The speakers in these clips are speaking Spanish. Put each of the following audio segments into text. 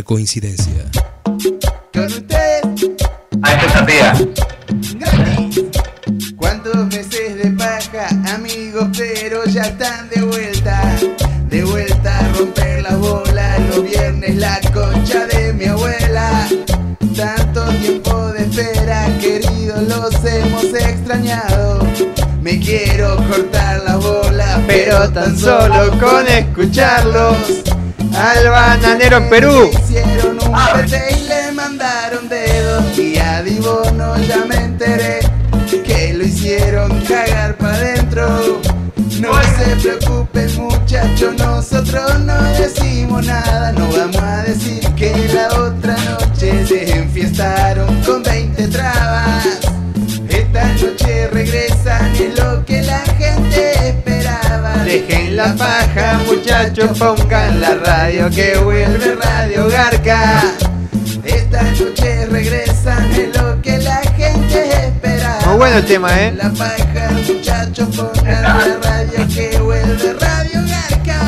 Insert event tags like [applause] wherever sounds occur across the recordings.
coincidencia. Con usted, A esta gratis. ¿Cuántos meses de paja, amigos, pero ya están de vuelta? De vuelta a romper las bolas, los viernes la concha de mi abuela. Tanto tiempo de espera, queridos, los hemos extrañado. Me quiero cortar las bolas, pero tan solo con escucharlos. Al bananero en Perú. Hicieron un pete y le mandaron dedos. Y a Dibono ya me enteré que lo hicieron cagar para adentro. No se preocupen muchachos, nosotros no decimos nada. No vamos a decir que la otra Dejen la paja, muchachos, pongan la radio que vuelve Radio Garca. Esta noche regresan es lo que la gente esperaba. Muy bueno el tema, ¿eh? La paja, muchachos, pongan la radio que vuelve Radio Garca.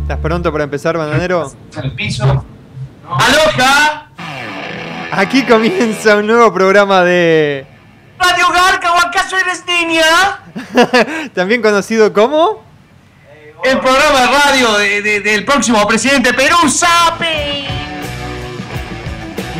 ¿Estás pronto para empezar, bananero? En el piso. ¡Aloja! Aquí comienza un nuevo programa de. ¿Radio Garca o acaso eres niña? [laughs] También conocido como. El programa de radio de- de- del próximo presidente de Perú, Sape.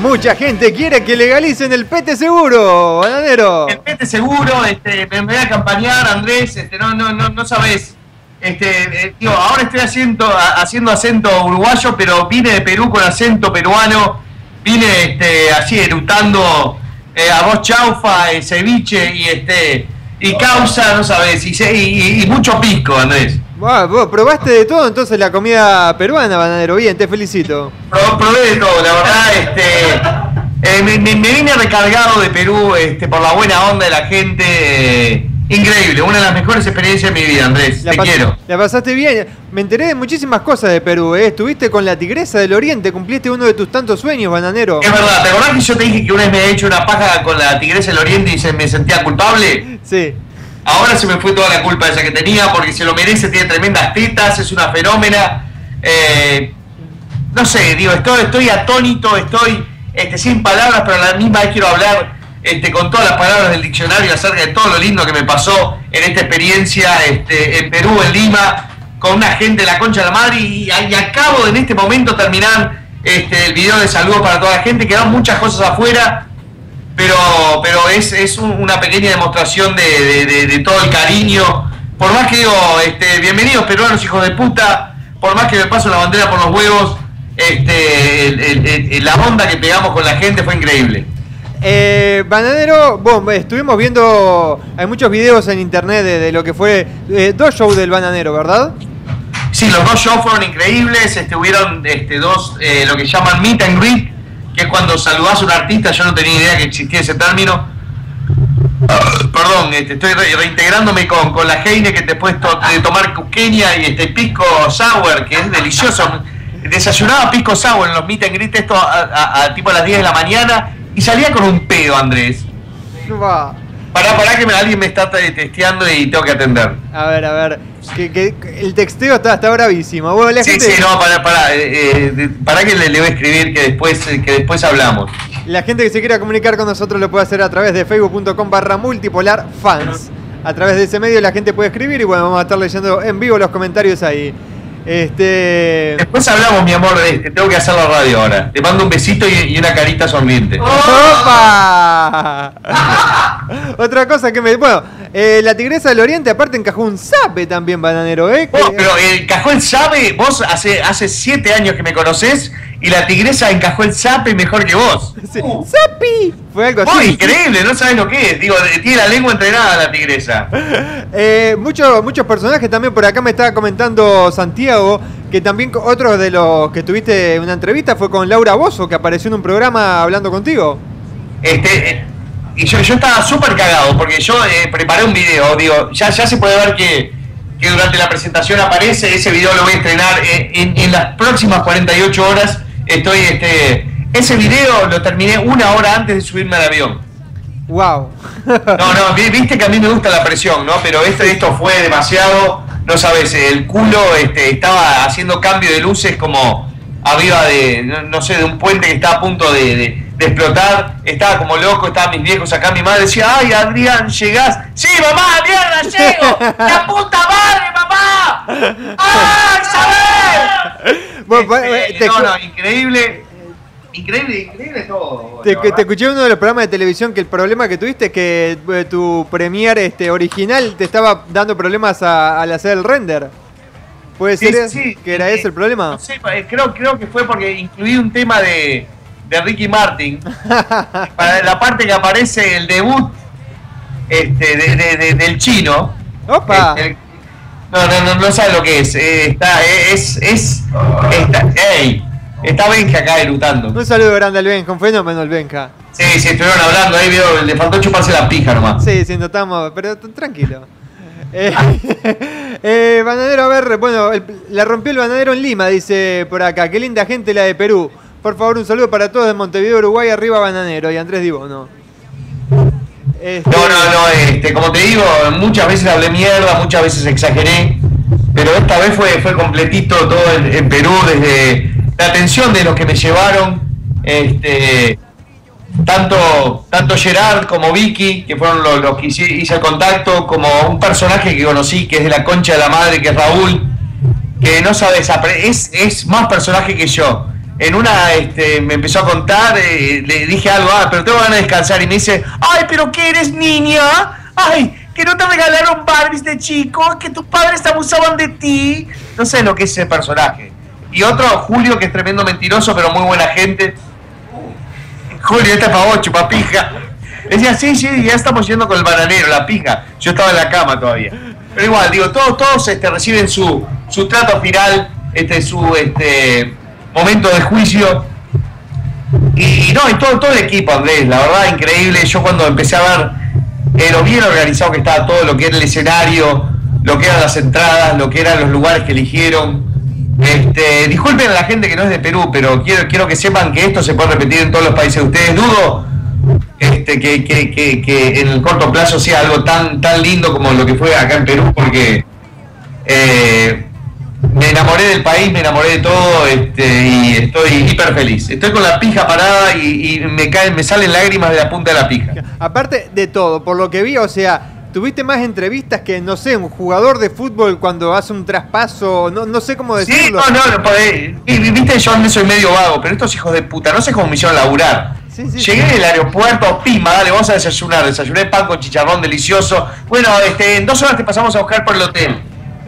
Mucha gente quiere que legalicen el pete seguro, bananero. El pete seguro, este, me, me voy a acompañar, Andrés, este, no, no, no, no sabes. Este, eh, digo, ahora estoy haciendo, haciendo acento uruguayo, pero vine de Perú con acento peruano. Vine este, así erutando eh, arroz chaufa, eh, ceviche y este y causa, no sabes, y, y- y- mucho pisco, Andrés. Buah, vos probaste de todo entonces la comida peruana, bananero. Bien, te felicito. Pro- probé de todo, la verdad, este, eh, me, me- me vine recargado de Perú este, por la buena onda de la gente. Increíble, una de las mejores experiencias de mi vida, Andrés. La Te quiero. La pasaste bien. Me enteré de muchísimas cosas de Perú, ¿eh? Estuviste con la tigresa del oriente, cumpliste uno de tus tantos sueños, bananero. Es verdad, ¿te acordás que yo te dije que una vez me había hecho una paja con la tigresa del oriente y se me sentía culpable? Sí. Ahora se me fue toda la culpa esa que tenía porque se lo merece, tiene tremendas tetas, es una fenómena. Eh, no sé, digo, estoy, estoy atónito, estoy este, sin palabras, pero a la misma vez quiero hablar este, con todas las palabras del diccionario acerca de todo lo lindo que me pasó en esta experiencia este, en Perú, en Lima, con una gente de la concha de la madre y, acabo de en este momento terminar este, el video de saludos para toda la gente, quedan muchas cosas afuera, pero, pero es, es un- una pequeña demostración de, todo el cariño. Por más que digo, este, bienvenidos peruanos, hijos de puta, por más que me paso la bandera por los huevos, este, la onda que pegamos con la gente fue increíble. Eh, Bananero, bueno, estuvimos viendo, hay muchos videos en internet de, lo que fue eh, dos shows del Bananero, ¿verdad? Sí, los dos shows fueron increíbles, este, hubieron este, dos, eh, lo que llaman meet and greet, que es cuando saludás a un artista, yo no tenía idea que existía ese término. Perdón, este, estoy re- reintegrándome con, la Heine que después to- de tomar cuqueña y este pisco sour, que es delicioso. Desayunaba pisco sour en los meet and greet esto a tipo a las 10 de la mañana y salía con un pedo, Andrés. Va. Pará, pará que me- alguien me está te- testeando y tengo que atender. A ver, a ver. Que, el texteo está, está bravísimo. Bueno, la Sí, gente, sí, no, pará, pará, eh, eh, pará que le, le voy a escribir que después, eh, que después hablamos. la gente que se quiera comunicar con nosotros lo puede hacer a través de facebook.com barra multipolar fans. A través de ese medio la gente puede escribir y bueno, vamos a estar leyendo en vivo los comentarios ahí. Este. Después hablamos, mi amor, de este, tengo que hacer la radio ahora. Te mando un besito y, y una carita sonriente. ¡Opa! [laughs] [laughs] Otra cosa que me. Bueno, eh, la tigresa del oriente aparte encajó un zape también, bananero, ¿eh? Vos, Que- pero el cajón sabe, vos hace, hace siete años que me conocés y la tigresa encajó el sape mejor que vos. [laughs] Sí. ¡Zapi! Fue algo así. increíble, no sabes lo que es. Digo, tiene la lengua entrenada la tigresa. [laughs] Eh, muchos, muchos personajes también por acá me estaba comentando Santiago, que también otro de los que tuviste una entrevista fue con Laura Bozo, que apareció en un programa hablando contigo. Este, eh, y yo, yo estaba súper cagado porque yo eh, preparé un video. Digo, ya, ya se puede ver que, que durante la presentación aparece. Ese video lo voy a estrenar eh, en, en las próximas 48 horas. Estoy, este, ese video lo terminé una hora antes de subirme al avión. Wow. No, no, vi- viste que a mí me gusta la presión, ¿no? Pero este, esto fue demasiado, no sabes, el culo este, estaba haciendo cambio de luces como arriba de, no, no sé, de un puente que estaba a punto de, de- de explotar. Estaba como loco, estaban mis viejos acá, mi madre decía, ay, Adrián, llegás. Sí, mamá, mierda, llego. [laughs] ¡La puta madre, mamá! ¡Ay, Isabel! Bueno, pa- Este, eh, te no, no, increíble. Increíble, increíble todo. Te, te escuché en uno de los programas de televisión que el problema que tuviste es que eh, tu premier este, original te estaba dando problemas a- al hacer el render. ¿Puede Sí, ser sí, que era eh, ese el problema? No sé, eh, creo, creo que fue porque incluí un tema de, de Ricky Martin. [laughs] para la parte que aparece el debut este, de- de- de- del chino. ¡Opa! El- el- no, no, no, no sabe lo que es. eh, está, eh, es, es, está, está Benja acá elutando. Un saludo grande al Benja, un fenómeno el Benja. Sí, sí, estuvieron hablando ahí, veo, le faltó chuparse la pija nomás. Sí, sí, notamos, pero tranquilo. [laughs] Eh, [laughs] eh, bananero, a ver, bueno, el- la rompió el bananero en Lima, dice por acá. Qué linda gente la de Perú. Por favor, un saludo para todos de Montevideo, Uruguay, arriba bananero y Andrés Dibono. Este, No, no, no, este, como te digo, muchas veces hablé mierda, muchas veces exageré, pero esta vez fue, fue completito todo en, Perú, desde la atención de los que me llevaron, este, tanto, tanto Gerard como Vicky, que fueron los, que hice, el contacto, como un personaje que conocí, que es de la concha de la madre, que es Raúl, que no apre- es, es más personaje que yo. En una este, me empezó a contar, eh, le dije algo, ah, pero tengo ganas de descansar, y me dice, ay, pero que eres niña, ay, que no te regalaron Barbies de chico, que tus padres abusaban de ti. No sé lo que es ese personaje. Y otro, Julio, que es tremendo mentiroso, pero muy buena gente. Julio, esta es para vos, chupapija. Decía, sí, sí, ya estamos yendo con el bananero, la pija. Yo estaba en la cama todavía. Pero igual, digo, todos, todos este, reciben su, su trato final, este, su este, momento de juicio. Y no, y todo, todo el equipo, Andrés, la verdad, increíble. Yo cuando empecé a ver eh, bien organizado que estaba todo, lo que era el escenario, lo que eran las entradas, lo que eran los lugares que eligieron. Este, disculpen a la gente que no es de Perú, pero quiero, quiero que sepan que esto se puede repetir en todos los países de ustedes. Dudo este, que, que, que, que en el corto plazo sea algo tan, tan lindo como lo que fue acá en Perú, porque eh, me enamoré del país, me enamoré de todo este, y estoy hiper feliz. Estoy con la pija parada y, y me caen, me salen lágrimas de la punta de la pija. Aparte de todo, por lo que vi, o sea, tuviste más entrevistas que, no sé, un jugador de fútbol cuando hace un traspaso, no, no sé cómo Sí, decirlo. no, no, no podés- y viste, yo no soy medio vago, pero estos hijos de puta, no sé cómo me hicieron laburar. Sí, sí, Llegué sí. del aeropuerto, pima, dale, vamos a desayunar. Desayuné pan con chicharrón delicioso. Bueno, este, en dos horas te pasamos a buscar por el hotel.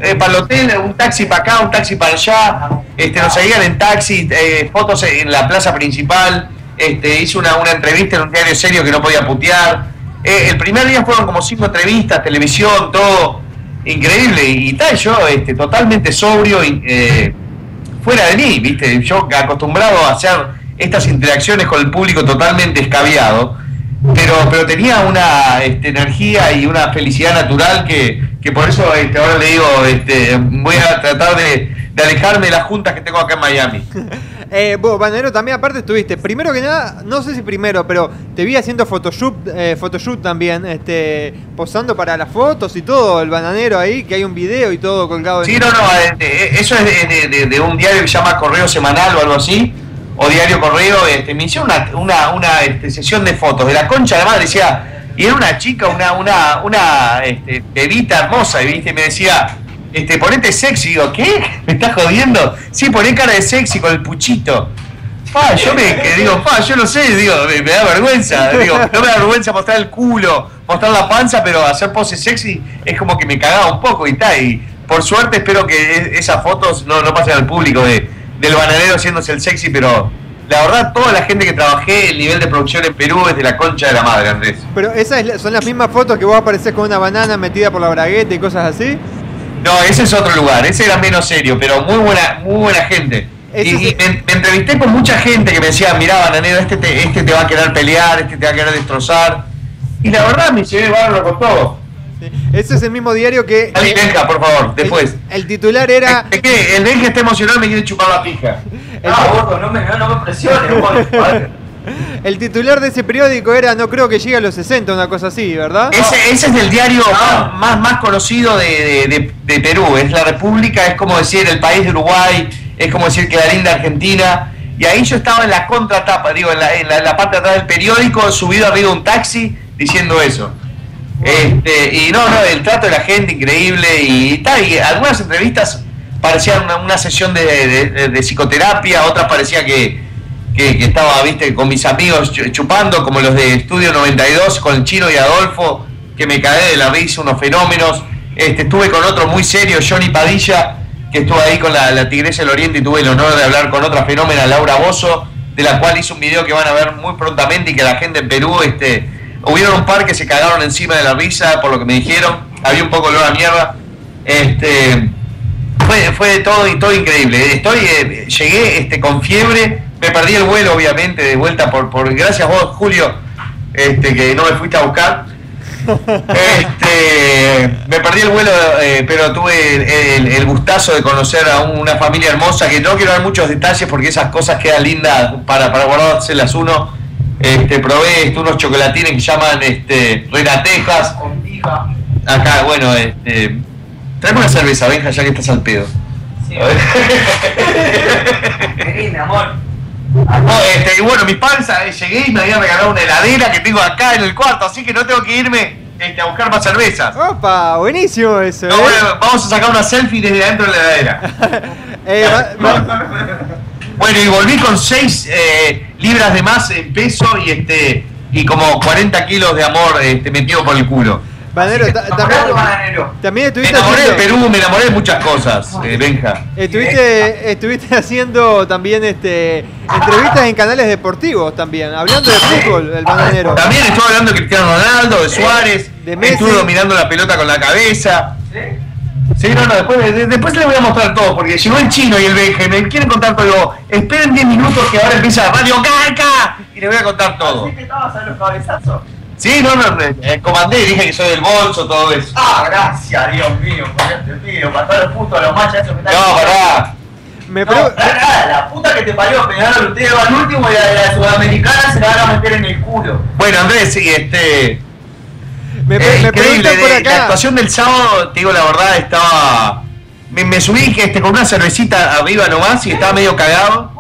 Eh, para el hotel, un taxi para acá, un taxi para allá. Este, nos seguían en taxi, eh, fotos en la plaza principal. Este, hice una, una entrevista en un diario serio que no podía putear. Eh, el primer día fueron como cinco entrevistas, televisión, todo increíble. Y tal, yo este, totalmente sobrio y eh, fuera de mí, ¿viste? Yo acostumbrado a hacer estas interacciones con el público totalmente escabiado, pero, pero tenía una este, energía y una felicidad natural que, que por eso este, ahora le digo, este, voy a tratar de, de alejarme de las juntas que tengo acá en Miami. [laughs] Eh, vos, Bananero, también aparte estuviste, primero que nada, no sé si primero, pero te vi haciendo photoshoot, eh, photoshoot también, este, posando para las fotos y todo, el Bananero ahí, que hay un video y todo colgado en... Sí, no, no, eh, eh, eso es de, de- de- de un diario que se llama Correo Semanal o algo así, o Diario Correo, este, me hicieron una, una, una este, sesión de fotos de la concha, además decía, y era una chica, una, una, una este, bebita hermosa, y viste, me decía, este, ponete sexy, digo, ¿qué? ¿Me estás jodiendo? Sí, poné cara de sexy con el puchito. Pa, yo me digo, pa, yo no sé, digo, me, me da vergüenza, digo, no me da vergüenza mostrar el culo, mostrar la panza, pero hacer poses sexy es como que me cagaba un poco y tal, y por suerte espero que e- esas fotos no, no pasen al público de, del bananero haciéndose el sexy, pero la verdad, toda la gente que trabajé, el nivel de producción en Perú es de la concha de la madre, Andrés. Pero esas es la- son las mismas fotos que vos apareces con una banana metida por la bragueta y cosas así. No, ese es otro lugar, ese era menos serio, pero muy buena, muy buena gente. Y, Ese y es- me, me entrevisté con mucha gente que me decía, mirá, bananero, este te, este te va a querer pelear, este te va a querer destrozar. Y la verdad me llevé bárbaro con todo. Ese es el mismo diario que. Benja, por favor, después. El, el titular era. Es que el Benja está emocionado y me quiere chupar la pija. El- Ah, gordo, no me, no me presiones. [laughs] El titular de ese periódico era no creo que llegue a los 60, una cosa así, ¿verdad? Ese, ese es el diario más, más, más conocido de, de- de- de Perú, es la República, es como decir el país de Uruguay, es como decir que la linda Argentina. Y ahí yo estaba en la contratapa, digo, en la, en la- en la parte de atrás del periódico, subido arriba de un taxi, diciendo eso. Este, y no, no, el trato de la gente increíble y tal, y algunas entrevistas parecían una, una sesión de, de- psicoterapia, otras parecía que, que, estaba, viste, con mis amigos chu- chupando, como los de Estudio 92, con el Chino y Adolfo, que me cagué de la risa, unos fenómenos. Este, estuve con otro muy serio, Johnny Padilla, que estuvo ahí con la, la Tigresa del Oriente y tuve el honor de hablar con otra fenómena, Laura Bozo, de la cual hice un video que van a ver muy prontamente y que la gente en Perú, este, hubieron un par que se cagaron encima de la risa, por lo que me dijeron, había un poco de olor a mierda. Este, fue, fue todo y todo increíble. Estoy, eh, llegué este, con fiebre, me perdí el vuelo obviamente de vuelta por, por gracias a vos, Julio, este, que no me fuiste a buscar. [laughs] Este, me perdí el vuelo, eh, pero tuve el, el- el gustazo de conocer a una familia hermosa, que no quiero dar muchos detalles porque esas cosas quedan lindas para, para guardárselas uno. Este, probé este, unos chocolatines que llaman este, renatejas. Acá, bueno, este, traeme una cerveza, Benja, ya que estás al pedo. amor. No, este, y bueno, mi panza, eh, llegué y me habían regalado una heladera que tengo acá en el cuarto, así que no tengo que irme este, a buscar más cervezas. Opa, buenísimo eso, No, ¿eh? bueno, vamos a sacar una selfie desde adentro de la heladera. [laughs] Eh, va- va- Bueno, y volví con 6 libras de más en peso y este y como 40 kilos de amor este, metido por el culo. Banero, ta- también, también Me estuviste enamoré de haciendo, Perú, me enamoré de muchas cosas, eh, Benja. estuviste, estuviste haciendo también este entrevistas en canales deportivos también, hablando de fútbol, el bananero. También estuve hablando de Cristiano Ronaldo, de Suárez, De Messi. estuve dominando la pelota con la cabeza. Sí, no, no, después, de- después les voy a mostrar todo, porque llegó el chino y el Benja y me quieren contar todo. Digo, esperen 10 minutos que ahora empieza Radio Caca y les voy a contar todo. que estabas a los cabezazos? Sí, no, no, eh, comandé, dije que soy del bolso, todo eso. Ah, gracias, Dios mío, por este pido, para todos los putos, los machos esos que están. No, pará. Me No, nada, la puta que te parió, Peñarol, ustedes van último y la de la sudamericana se la van a meter en el culo. Bueno, Andrés, sí, este. Me, pre- eh, me increíble, preguntan por de- La actuación del sábado, te digo la verdad, estaba. Me, me subí que este, con una cervecita arriba nomás y estaba medio cagado.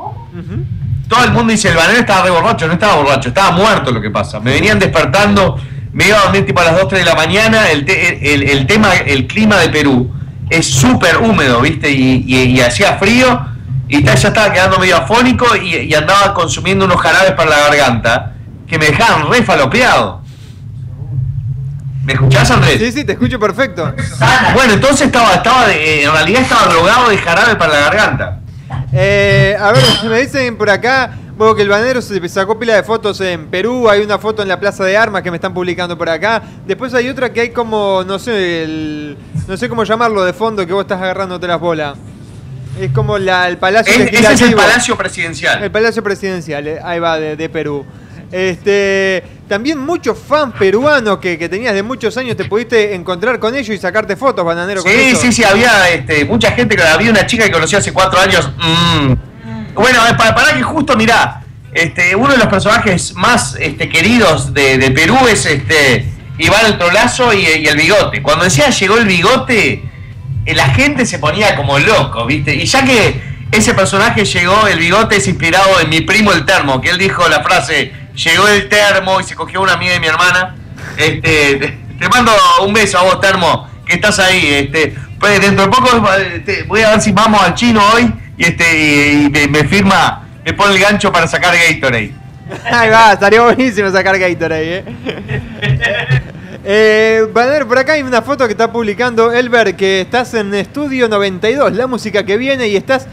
Todo el mundo dice, el banero estaba re borracho, no estaba borracho, estaba muerto lo que pasa. Me venían despertando, me iba a dormir tipo a las 2, 3 de la mañana, el, te- el, el tema, el clima de Perú es súper húmedo, ¿viste? Y, y- y hacía frío, y ya estaba quedando medio afónico y, y andaba consumiendo unos jarabes para la garganta que me dejaban re falopeado. ¿Me escuchás, Andrés? Sí, sí, te escucho perfecto. Bueno, entonces estaba, estaba de- en realidad estaba drogado de jarabe para la garganta. Eh, a ver, me dicen por acá, bueno, que el banero se sacó pila de fotos en Perú, hay una foto en la Plaza de Armas que me están publicando por acá. Después hay otra que hay como, no sé, el, no sé cómo llamarlo de fondo, que vos estás agarrándote las bolas. Es como la, el Palacio Es- ese es el. Palacio Presidencial. El Palacio Presidencial, eh, ahí va, de, de Perú. Este, también muchos fans peruanos que, que tenías de muchos años, te pudiste encontrar con ellos y sacarte fotos, bananero, con Sí, eso. sí, sí, había este, mucha gente, había una chica que conocí hace cuatro años. mm. Bueno, eh, para, para que justo, mirá, este, uno de los personajes más este, queridos de, de Perú es este Iván el Trolazo y, y el Bigote. Cuando decía llegó el Bigote, eh, la gente se ponía como loco, ¿viste? Y ya que ese personaje llegó, el Bigote es inspirado en mi primo el Termo, que él dijo la frase, llegó el Termo y se cogió una amiga de mi hermana. Este, te, te mando un beso a vos, Termo, que estás ahí. Este, pues dentro de poco eh, te- voy a ver si vamos al chino hoy y este y, y me, me firma, me pone el gancho para sacar Gatorade. Ahí va, estaría buenísimo sacar Gatorade, eh. [laughs] eh Banner, por acá hay una foto que está publicando Elber que estás en Estudio 92, la música que viene y estás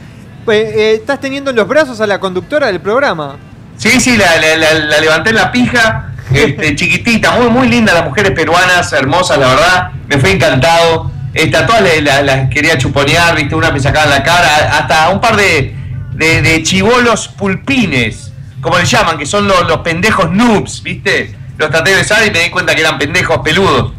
Pues, eh, estás teniendo en los brazos a la conductora del programa. Sí, sí, la, la- la- la levanté en la pija, este, [laughs] chiquitita, muy, muy linda, las mujeres peruanas, hermosas, la verdad, me fue encantado. Este, a todas las la, las quería chuponear, viste, una me sacaban la cara, hasta un par de, de, de chivolos pulpines, como le llaman, que son los, los pendejos noobs, viste. Los traté de besar y me di cuenta que eran pendejos peludos.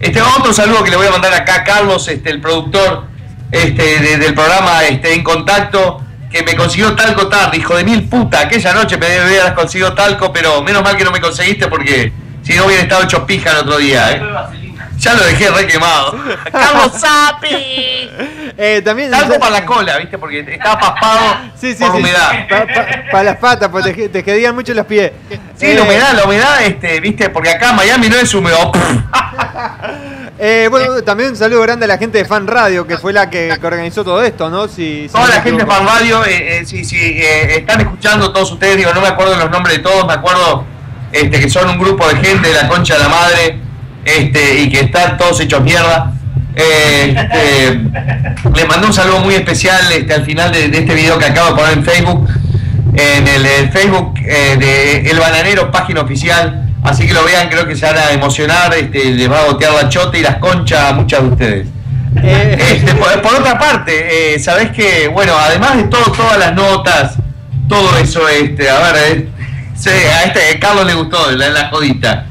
Este, otro saludo que le voy a mandar acá a Carlos, este, el productor este, de- del programa este, En Contacto, que me consiguió talco tarde, hijo de mil puta. Aquella noche me hubieras conseguido talco, pero menos mal que no me conseguiste porque si no hubiera estado hecho pija el otro día. ¿eh? Ya lo dejé re quemado. ¡Carlos [laughs] Sapi! Eh, también. Talco para la cola, ¿viste? Porque estaba paspado Sí, sí, por sí. humedad. Para las patas, porque te, te quedían mucho los pies. Sí, Eh, la humedad, la humedad, este, ¿viste? Porque acá Miami no es húmedo. [laughs] eh, bueno, también un saludo grande a la gente de Fan Radio, que fue la que, que organizó todo esto, ¿no? Si, si Toda no la gente de. Fan Radio, eh, eh, si, si, eh, están escuchando todos ustedes, digo, no me acuerdo los nombres de todos, me acuerdo este, que son un grupo de gente de la concha de la madre este, y que están todos hechos mierda. Eh, este, les mandé un saludo muy especial este, al final de, de este video que acabo de poner en Facebook, en el, el Facebook eh, de El Bananero, página oficial. Así que lo vean, creo que se van a emocionar, este, les va a gotear la chota y las conchas a muchas de ustedes. Eh, Este, por, por otra parte, eh, sabés que, bueno, además de todo, todas las notas, todo eso, este, a ver, eh, a este a Carlos le gustó la, la jodita.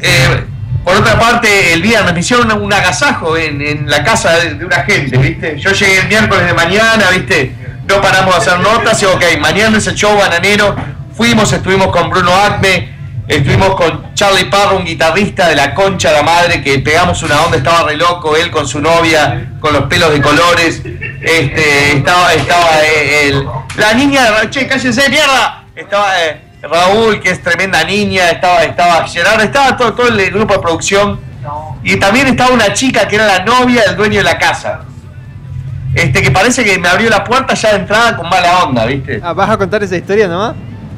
Eh, por otra parte, el viernes me hicieron un agasajo en, la casa de, de una gente, ¿viste? Yo llegué el miércoles de mañana, ¿viste? No paramos de hacer notas y, ok, mañana es el show bananero. Fuimos, estuvimos con Bruno Acme, estuvimos con Charlie Parro, un guitarrista de la concha de la madre, que pegamos una onda, estaba re loco, él con su novia, con los pelos de colores. Este, estaba, estaba eh, el, la niña, che, cállense, mierda. Estaba eh, Raúl, que es tremenda niña, estaba, estaba Gerardo, estaba todo, todo el grupo de producción. Y también estaba una chica que era la novia del dueño de la casa. Este, que parece que me abrió la puerta ya de entrada con mala onda, ¿viste? ah, ¿Vas a contar esa historia nomás?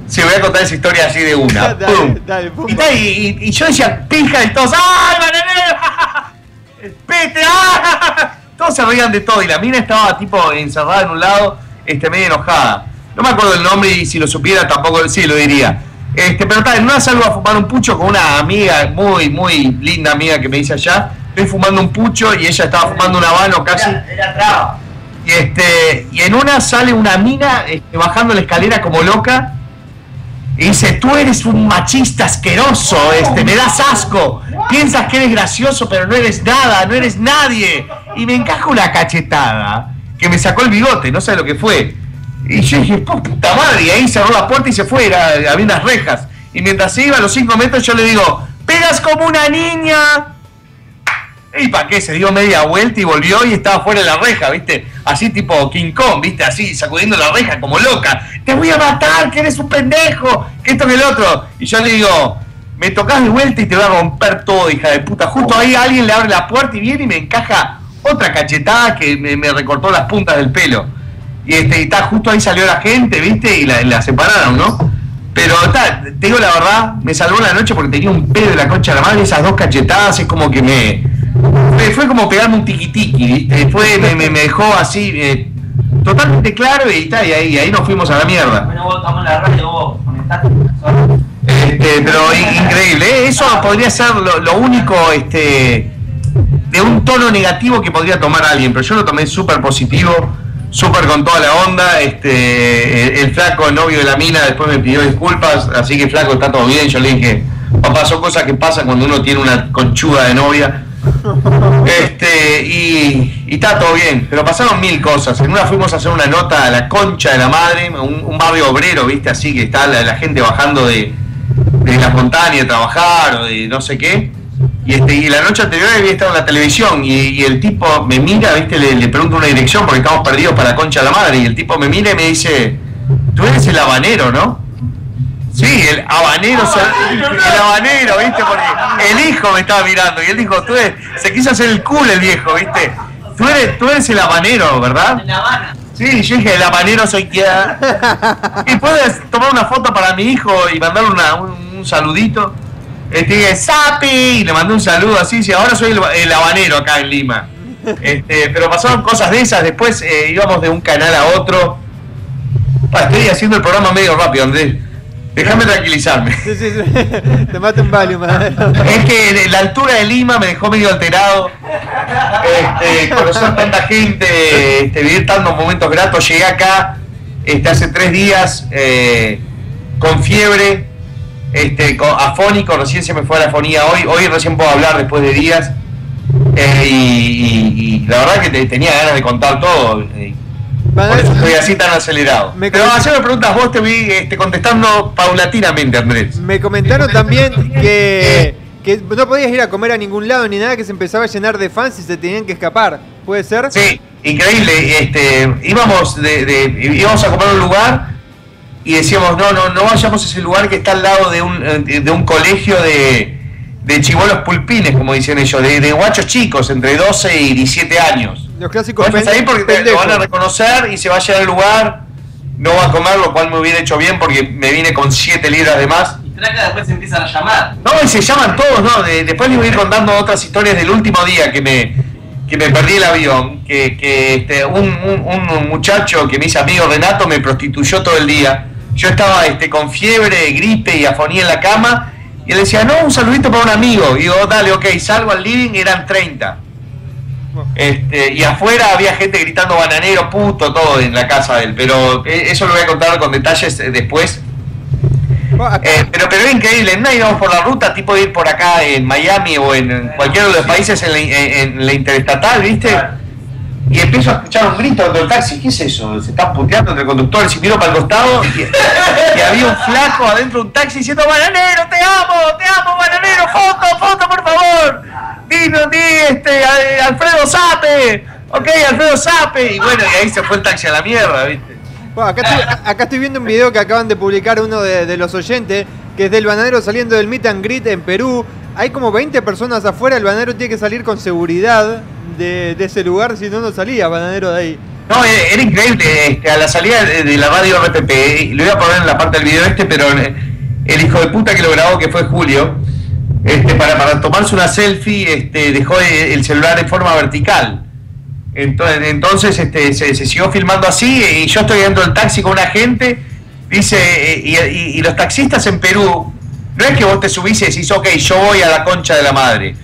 Sí, voy a contar esa historia así de una. [laughs] Dale, Pum. dale, pum. Y, tal, y- y- y yo decía, pija, y todos, ¡ay, bananero! [laughs] ¡Pete! ¡ah! [laughs] Todos se reían de todo. Y la mina estaba tipo encerrada en un lado, este, medio enojada. No me acuerdo el nombre y si lo supiera tampoco sí lo diría. Este, pero tal, en una salgo a fumar un pucho con una amiga, muy, muy linda amiga que me dice allá. Estoy fumando un pucho y ella estaba fumando un habano casi. Era traba. Y este, y en una sale una mina este, bajando la escalera como loca y dice, tú eres un machista asqueroso, este, me das asco, piensas que eres gracioso, pero no eres nada, no eres nadie. Y me encaja una cachetada que me sacó el bigote, no sé lo que fue. Y yo dije, "Po, puta madre, y ahí cerró la puerta y se fue, era- había unas rejas. Y mientras se iba a los cinco metros yo le digo, pegas como una niña. ¿Y para qué? Se dio media vuelta y volvió y estaba fuera de la reja, ¿viste? Así tipo King Kong, ¿viste? Así sacudiendo la reja como loca. Te voy a matar, que eres un pendejo, que esto que el otro. Y yo le digo, me tocas de vuelta y te voy a romper todo, hija de puta. Justo ahí alguien le abre la puerta y viene y me encaja otra cachetada que me recortó las puntas del pelo. Y este, y está, justo ahí salió la gente, ¿viste? Y la, la separaron, ¿no? Pero está, te digo la verdad, me salvó la noche porque tenía un pedo de la concha de la madre, esas dos cachetadas es como que me. me- fue como pegarme un tiquitiqui, ¿viste? Fue, me, me- me dejó así, eh, totalmente claro y, está, y ahí, ahí nos fuimos a la mierda. Bueno, vos estamos en la radio, vos conectaste. Este, pero in- increíble, ¿eh? eso podría ser lo, lo único este, de un tono negativo que podría tomar alguien, pero yo lo tomé súper positivo, súper con toda la onda. Este, el, flaco, el novio de la mina, después me pidió disculpas, así que flaco está todo bien. Yo le dije, papá, son cosas que pasan cuando uno tiene una conchuda de novia. [laughs] Este, y, y está todo bien, pero pasaron mil cosas. En una fuimos a hacer una nota a la concha de la madre, un, un barrio obrero, viste, así que está la, la gente bajando de, de la montaña a trabajar o de no sé qué. Y, este, y la noche anterior había estado en la televisión y, y el tipo me mira, viste, le, le pregunto una dirección porque estamos perdidos para concha la madre. Y el tipo me mira y me dice, tú eres el habanero, ¿no? Sí, el habanero, se- el habanero, ¿viste? Porque el hijo me estaba mirando y él dijo, tú eres, se quiso hacer el culo el viejo, ¿viste? Tú eres, tú eres el habanero, ¿verdad? En La Habana. Sí, yo dije, el habanero soy ya. [laughs] ¿Y puedes tomar una foto para mi hijo y mandarle una- un, un saludito? Este, Sapi, y le mandé un saludo así, dice, ahora soy el, el habanero acá en Lima. Este, pero pasaron cosas de esas, después eh, íbamos de un canal a otro. Pa, estoy haciendo el programa medio rápido, Andrés. Déjame tranquilizarme. Sí, sí, sí. [laughs] Te mata un Valium. Es que la altura de Lima me dejó medio alterado. Este, conocer tanta gente, este, vivir tantos momentos gratos. Llegué acá este, hace tres días eh, con fiebre, este, con, afónico, recién se me fue la afonía hoy. Hoy recién puedo hablar después de días. Eh, y, y- y la verdad que te- tenía ganas de contar todo. eh, Por eso estoy así tan acelerado. Me Pero hacerme preguntas vos, te vi este, contestando paulatinamente, Andrés. Me comentaron también que, que no podías ir a comer a ningún lado ni nada, que se empezaba a llenar de fans y se tenían que escapar. ¿Puede ser? Sí, increíble. Este, íbamos, de, de- íbamos a comer a un lugar y decíamos, no, no, no vayamos a ese lugar que está al lado de un, eh, de un colegio de, de chivolos pulpines, como dicen ellos, de, de guachos chicos, entre 12 y 17 años. Los clásicos No ahí porque te- lo van a reconocer y se va a llegar al lugar, no va a comer, lo cual me hubiera hecho bien porque me vine con 7 libras de más. Y traca después se empiezan a llamar. No, y se llaman todos, ¿no? De- después les voy a ir contando otras historias del último día que me, que me perdí el avión. Que, que este, un, un- muchacho que me hizo amigo Renato me prostituyó todo el día. Yo estaba este, con fiebre, gripe y afonía en la cama. Y él decía, no, un saludito para un amigo. Y digo, dale, ok, salgo al living, eran 30. Este, y afuera había gente gritando bananero, puto, todo en la casa de él. Pero eh, eso lo voy a contar con detalles eh, después. Acá- Eh, pero, pero era increíble, no íbamos por la ruta, tipo de ir por acá en Miami o en cualquiera de los países en la, en- en la interestatal, ¿viste? Y empiezo a escuchar un grito dentro del taxi, ¿qué es eso? Se están puteando entre conductores y miro para el costado y, y había un flaco adentro de un taxi diciendo, bananero, te amo, te amo, bananero, foto, foto, por favor. Dino, di, este, Alfredo Sape, ok, Alfredo Sape. Y bueno, y ahí se fue el taxi a la mierda, ¿viste? Acá, estoy, viendo un video que acaban de publicar uno de, los oyentes, que es del bananero saliendo del meet and greet en Perú. Hay como 20 personas afuera, el bananero tiene que salir con seguridad de, ese lugar, si no, no salía bananero de ahí. No, eh, era increíble. Este, a la salida de, la radio RPP, y lo iba a poner en la parte del video este, pero eh, el hijo de puta que lo grabó, que fue Julio, este, para, para tomarse una selfie, este, dejó eh, el celular en forma vertical. Entonces, entonces este, se, siguió filmando así y yo estoy dentro del taxi con una gente, dice, y, los taxistas en Perú, no es que vos te subís y decís, ok, yo voy a la concha de la madre.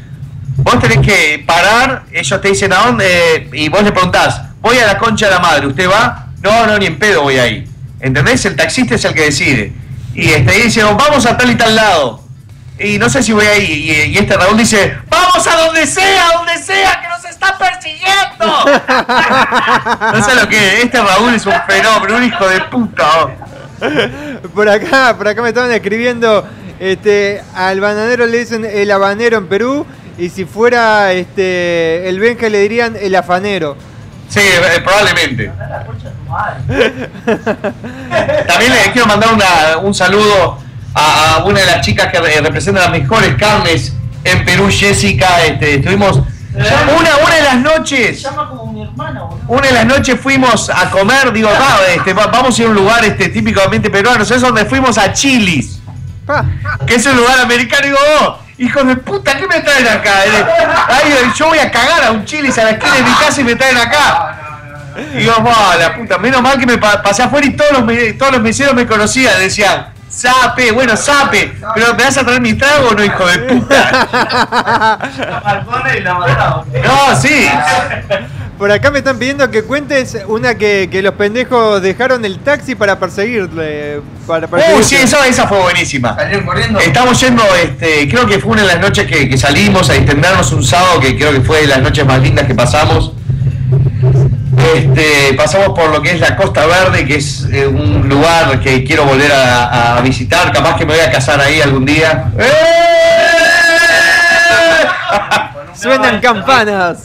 Vos tenés que parar, ellos te dicen a dónde, y vos le preguntás, voy a la concha de la madre, ¿usted va? No, no, ni en pedo voy ahí. ¿Entendés? El taxista es el que decide. Y este dice, vamos a tal y tal lado. Y no sé si voy ahí. Y, este Raúl dice, vamos a donde sea, donde sea, está persiguiendo. [laughs] no sé lo que es. Este Raúl es un fenómeno, un hijo de puta. oh. Por acá, por acá me estaban escribiendo, este, al bananero le dicen el habanero en Perú, y si fuera este el Benja le dirían el afanero. Sí, eh, probablemente. También le quiero mandar una- un saludo a, a una de las chicas que re- representan las mejores carnes en Perú, Jessica. Este, estuvimos una, una de las noches. llama como mi hermana, boludo. Una de las noches fuimos a comer, digo, va, este, va- vamos a ir a un lugar este, típicamente peruano, ¿sabes dónde fuimos? A Chilis, [laughs] que es un lugar americano, digo, oh, hijos de puta, ¿qué me traen acá? Eh, Ay, yo voy a cagar a un Chilis a la esquina de mi casa y me traen acá. Y digo, va, la puta, menos mal que me pa- pasé afuera y todos los, me- todos los meseros me conocían, decían, Sape, bueno, Sape, pero ¿me vas a traer mi trago o no, hijo de puta? La y la mataba. No, sí. por acá me están pidiendo que cuentes una que, que los pendejos dejaron el taxi para perseguirle. Para Uy, perseguirte. sí, esa, esa fue buenísima. Salieron corriendo. Estamos yendo, este, creo que fue una de las noches que, que salimos a distendernos un sábado, que creo que fue de las noches más lindas que pasamos. Este, pasamos por lo que es la Costa Verde, que es eh, un lugar que quiero volver a, a visitar, capaz que me voy a casar ahí algún día. [laughs] Suenan campanas.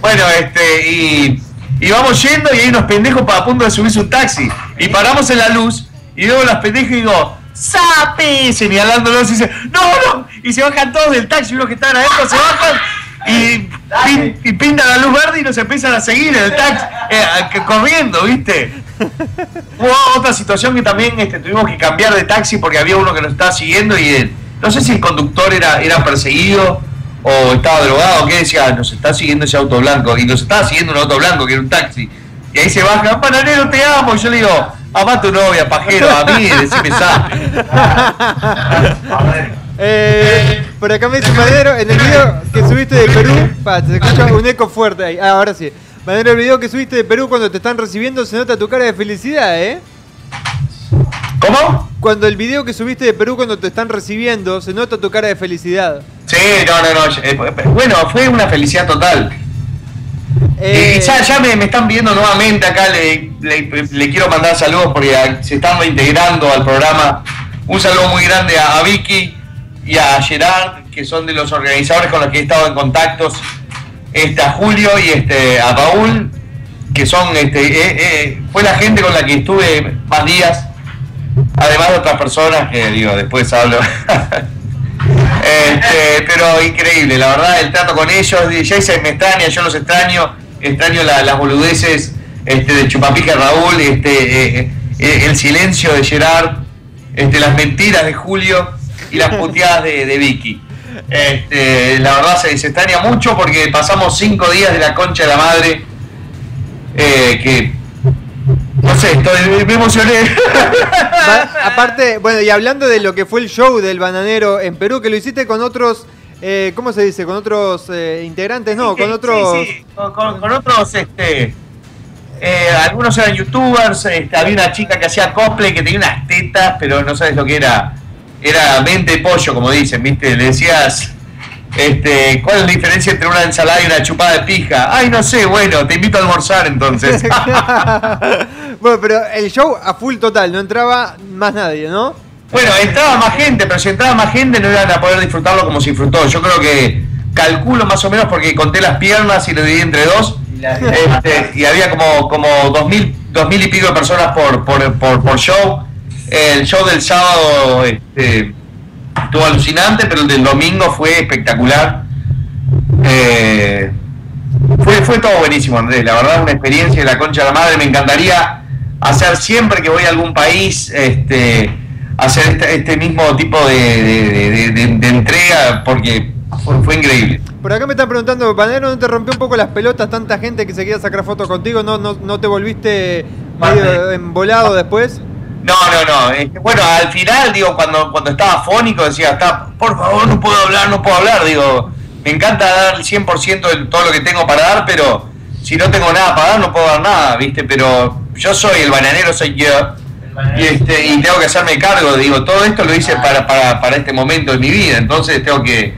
Bueno, este, y, y vamos yendo y hay unos pendejos para a punto de subirse un taxi. Y paramos en la luz y veo los pendejos y digo, ¡Sape! Señalándolos y dice, ¡No, no! Y se bajan todos del taxi, unos que estaban adentro se bajan y, pin- y pintan la luz verde y nos empiezan a seguir el taxi, eh, que- corriendo, ¿viste? Hubo otra situación que también este, tuvimos que cambiar de taxi porque había uno que nos estaba siguiendo y eh, no sé si el conductor era, era perseguido o estaba drogado, ¿qué decía? Nos está siguiendo ese auto blanco, y nos estaba siguiendo un auto blanco que era un taxi. Y ahí se baja, panadero, te amo. Y yo le digo, amá a tu novia, pajero, a mí, decime sabe. [laughs] Eh, por acá me dice Madero, en el video que subiste de Perú, pa, se escucha un eco fuerte ahí. Ah, ahora sí. Madero, el video que subiste de Perú cuando te están recibiendo se nota tu cara de felicidad, ¿eh? ¿Cómo? Cuando el video que subiste de Perú cuando te están recibiendo se nota tu cara de felicidad. Sí, no, no, no. eh, Bueno, fue una felicidad total. Eh, ya, ya me, me están viendo nuevamente acá, le, le- le quiero mandar saludos porque se están reintegrando al programa. Un saludo muy grande a, a Vicky y a Gerard, que son de los organizadores con los que he estado en contactos. Este, a Julio y este, a Paul, que son, este, eh, eh, fue la gente con la que estuve más días, además de otras personas que digo, después hablo. [laughs] Este, pero increíble, la verdad, el trato con ellos, Jason me extraña, yo los extraño, extraño la- las boludeces este, de Chupapica Raúl, este, eh, eh, el silencio de Gerard, este, las mentiras de Julio y las puteadas de, de Vicky. Este, la verdad se, se extraña mucho porque pasamos cinco días de la concha de la madre, eh, que no sé, estoy, me emocioné. aparte, bueno, y hablando de lo que fue el show del bananero en Perú, que lo hiciste con otros, eh, ¿cómo se dice? Con otros eh, integrantes, no, Sí, con sí, otros... sí, con, con- con otros, este, eh, algunos eran youtubers, este, había una chica que hacía cosplay que tenía unas tetas, pero no sabes lo que era. Era mente de pollo, como dicen, ¿viste? Le decías, este, ¿cuál es la diferencia entre una ensalada y una chupada de pija? Ay, no sé, bueno, te invito a almorzar entonces. [laughs] [laughs] bueno, pero el show a full total, no entraba más nadie, ¿no? Bueno, entraba más gente, pero si entraba más gente no iban a poder disfrutarlo como se disfrutó. Yo creo que calculo más o menos porque conté las piernas y lo dividí entre dos. Este, y había como, como dos, mil, dos mil y pico de personas por, por, por, por show. El show del sábado este, estuvo alucinante, pero el del domingo fue espectacular. Eh, fue, fue todo buenísimo, Andrés. La verdad, una experiencia de la concha de la madre. Me encantaría hacer siempre que voy a algún país, este, hacer este, este mismo tipo de, de- de- de- de entrega, porque fue, fue increíble. Por acá me están preguntando, Banero, ¿no te rompió un poco las pelotas tanta gente que se quería sacar fotos contigo? ¿No, no, no te volviste medio embolado después? No, no, no. bueno, al final, digo, cuando, cuando estaba fónico, decía, está, por favor, no puedo hablar, no puedo hablar. Digo, me encanta dar el 100% de todo lo que tengo para dar, pero si no tengo nada para dar, no puedo dar nada, ¿viste? Pero yo soy el bananero, soy yo. Y, este, y tengo que hacerme cargo, digo, todo esto lo hice para, para, para este momento de mi vida, entonces tengo que,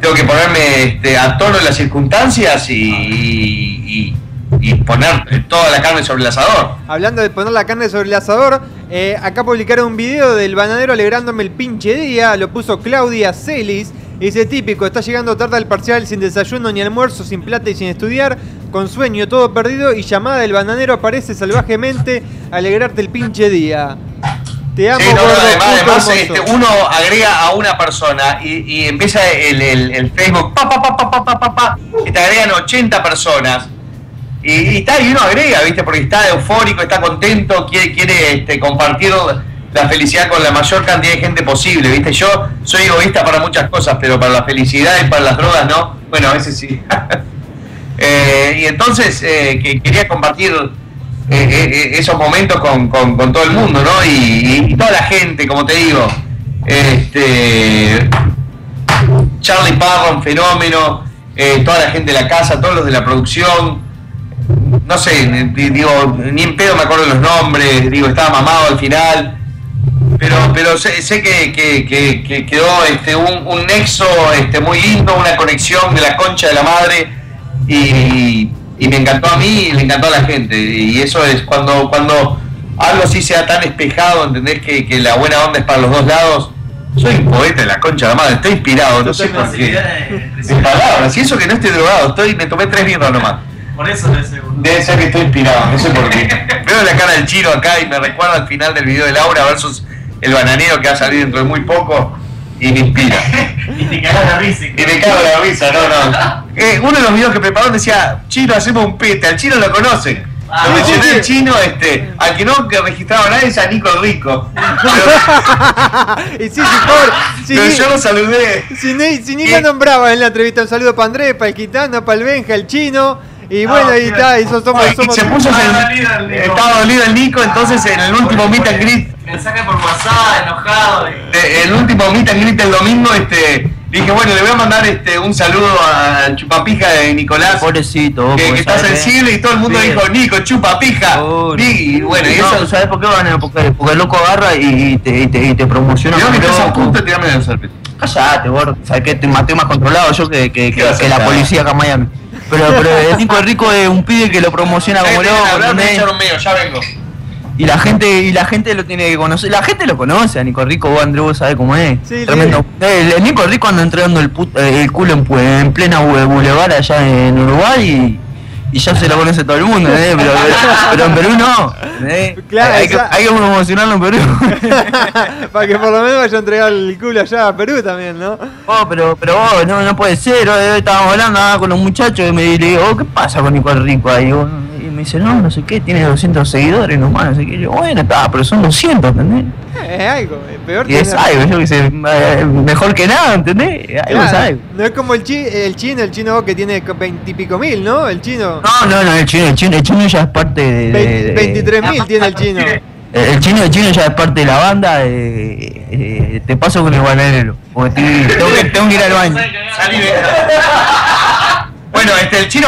tengo que ponerme este, a tono en las circunstancias y, y, y poner toda la carne sobre el asador. Hablando de poner la carne sobre el asador, eh, acá publicaron un video del bananero alegrándome el pinche día, lo puso Claudia Celis. Dice típico, está llegando tarde al parcial sin desayuno ni almuerzo, sin plata y sin estudiar, con sueño todo perdido y llamada del bananero aparece salvajemente alegrarte el pinche día. Te amo, este, uno agrega a una persona y, y empieza el, Facebook, pa, pa, y te agregan 80 personas. Y, y y uno agrega, ¿viste? Porque está eufórico, está contento, quiere, quiere este, compartir la felicidad con la mayor cantidad de gente posible, ¿viste? Yo soy egoísta para muchas cosas, pero para la felicidad y para las drogas no. Bueno, a veces sí. [laughs] Eh, y entonces eh, que quería compartir eh, eh, esos momentos con, con- todo el mundo, ¿no? Y, toda la gente, como te digo. Este, Charlie Parron, fenómeno, toda la gente de la casa, todos los de la producción. No sé, digo, ni en pedo me acuerdo los nombres, digo, estaba mamado al final. Pero, pero sé, sé que, que- que- que quedó este, un, un nexo este, muy lindo, una conexión de la concha de la madre y, y me encantó a mí y le encantó a la gente. Y eso es cuando, cuando algo así sea tan espejado, entendés que, que la buena onda es para los dos lados. Soy un poeta de la concha de la madre, estoy inspirado, no sé por qué. En palabras, y eso que no estoy drogado, estoy, me tomé tres birras nomás. Por eso no es seguro. Debe ser que estoy inspirado, no sé por qué. [laughs] Veo la cara del chino acá y me recuerda al final del video de Laura versus el bananero que va a salir dentro de muy poco y me inspira. [laughs] Y te cagas la risa. Y me cago en la risa, no, no. [laughs] Eh, uno de los videos que preparó decía, chino, hacemos un pete, al chino lo conocen. Lo mencioné sí, sí. el chino, este, al que no que registraba nadie es a Nico el Rico. y sí, sí, pobre. Sí, Pero ni- yo lo saludé. Si ni, si ni lo nombraba en la entrevista, un saludo para Andrés, para el Gitano, para el Benja, el chino. Y bueno, ahí está, y eso somos, y somos se puso Estaba en- dolido el Nico. estaba dolido el Nico, entonces en el último meet and greet, Mensaje por WhatsApp, enojado. eh, el último meet and greet el domingo, este, dije, bueno, le voy a mandar este un saludo al chupapija de Nicolás. Pobrecito, que, que está sabés, sensible y todo el mundo dijo, Nico, chupa pija. Pobre. Y bueno, y No, eso. ¿sabes por qué, Vanero? Porque, porque el loco agarra y, y te, y, te, y te promociona Mirá que estás a punto de tirarme del serpente. Callate, gordo. ¿Sabes qué? Te maté más controlado yo que, que, ¿Qué que, a la policía acá en Miami. Pero, pero el Rico es un pibe que lo promociona como Eh, loco. Y la gente, y la gente lo tiene que conocer. La gente lo conoce a Nico Rico, vos Andrés, vos sabés cómo es. Sí, Tremendo. El, el Nico Rico anda entregando el, put- eh, el culo en, en plena boulevard allá en Uruguay y, y ya se lo conoce todo el mundo, ¿eh? pero, pero en Perú no. ¿eh? Claro, hay, hay que, hay que promocionarlo en Perú. [laughs] para que por lo menos vaya a entregar el culo allá a Perú también, ¿no? Oh, pero, pero vos, no, no puede ser. Hoy, estábamos hablando ah, con los muchachos y me y le digo, oh, ¿qué pasa con Nico Rico ahí? Vos, Y me dice, no, no sé qué, tiene 200 seguidores nomás, no sé qué. Y yo, bueno, está, pero son 200, ¿entendés? Es algo, es peor Y es algo, yo que sé, eh, mejor que nada, ¿entendés? Algo es algo. no es como el, chi, el chino, el chino que tiene veintipico mil, ¿no? El chino. No, no, no, el chino, el chino, el chino ya es parte de... de- de- 23 mil tiene el chino. El chino, el chino ya es parte de la banda. eh, eh, te paso con el bananero. Porque tengo, que, tengo que ir al baño. Salí de- Bueno, este, el chino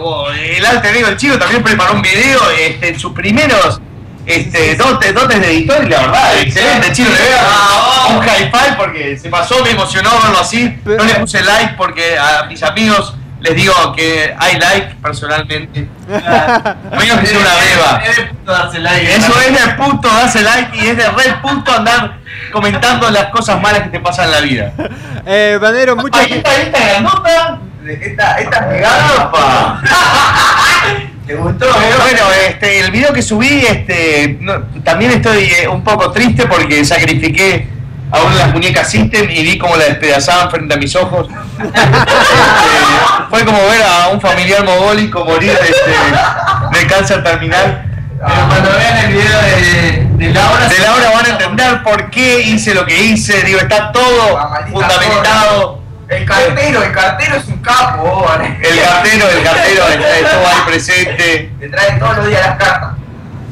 oh, el alter ego del chino también preparó un video este, en sus primeros este, dotes, dotes de editor y la verdad, excelente, chino, le veo un high five porque se pasó, me emocionó verlo así, no le puse like porque a mis amigos les digo que hay like personalmente, menos que sea una beba. Es de puto darse like. Eso es de puto darse like y es de re puto andar comentando las cosas malas que te pasan en la vida. [laughs] Eh, Banero, muchas. Ahí está esta grandota. Esta, esta pegada, Apa. [laughs] ¿Te gustó? Pero bueno, este, el video que subí, este, no- también estoy eh, un poco triste porque sacrifiqué a una de las muñecas System y vi cómo la despedazaban frente a mis ojos. [laughs] Este, fue como ver a un familiar mogólico morir este, de cáncer terminal. Pero cuando vean el video de, de Laura. De Laura van a entender por qué hice lo que hice, digo, está todo maldita fundamentado. El cartero, el cartero es un capo, vos, Vané. El cartero, el cartero estuvo ahí presente. Te trae todos los días las cartas.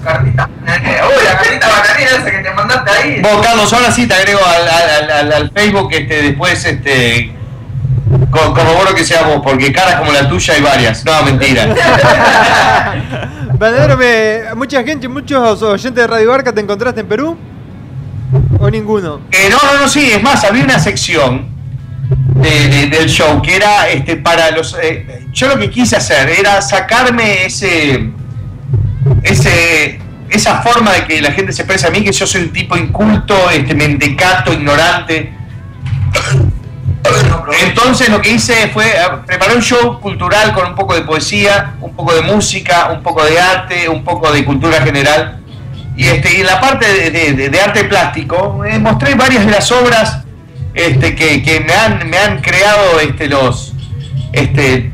Cartitas bananeras. Uy, la cartita bananera esa que te mandaste ahí. Vos, Carlos, ahora sí te agrego al, al- al- al Facebook este, después, este, co- corroboro que sea vos, porque caras como la tuya hay varias. No, mentira. [laughs] Me, mucha gente, muchos oyentes de Radio Barca, ¿te encontraste en Perú? ¿O ninguno? Eh, no, no, no, sí, es más, había una sección de- de- del show que era este, para los... eh, yo lo que quise hacer era sacarme ese... ese esa forma de que la gente se expresa a mí, que yo soy un tipo inculto, este, mentecato, ignorante. Entonces lo que hice fue eh, preparar un show cultural con un poco de poesía, un poco de música, un poco de arte, un poco de cultura general. Y, este, y en la parte de, de- de- arte plástico eh, mostré varias de las obras este, que, que me, han, me han creado este, los, este,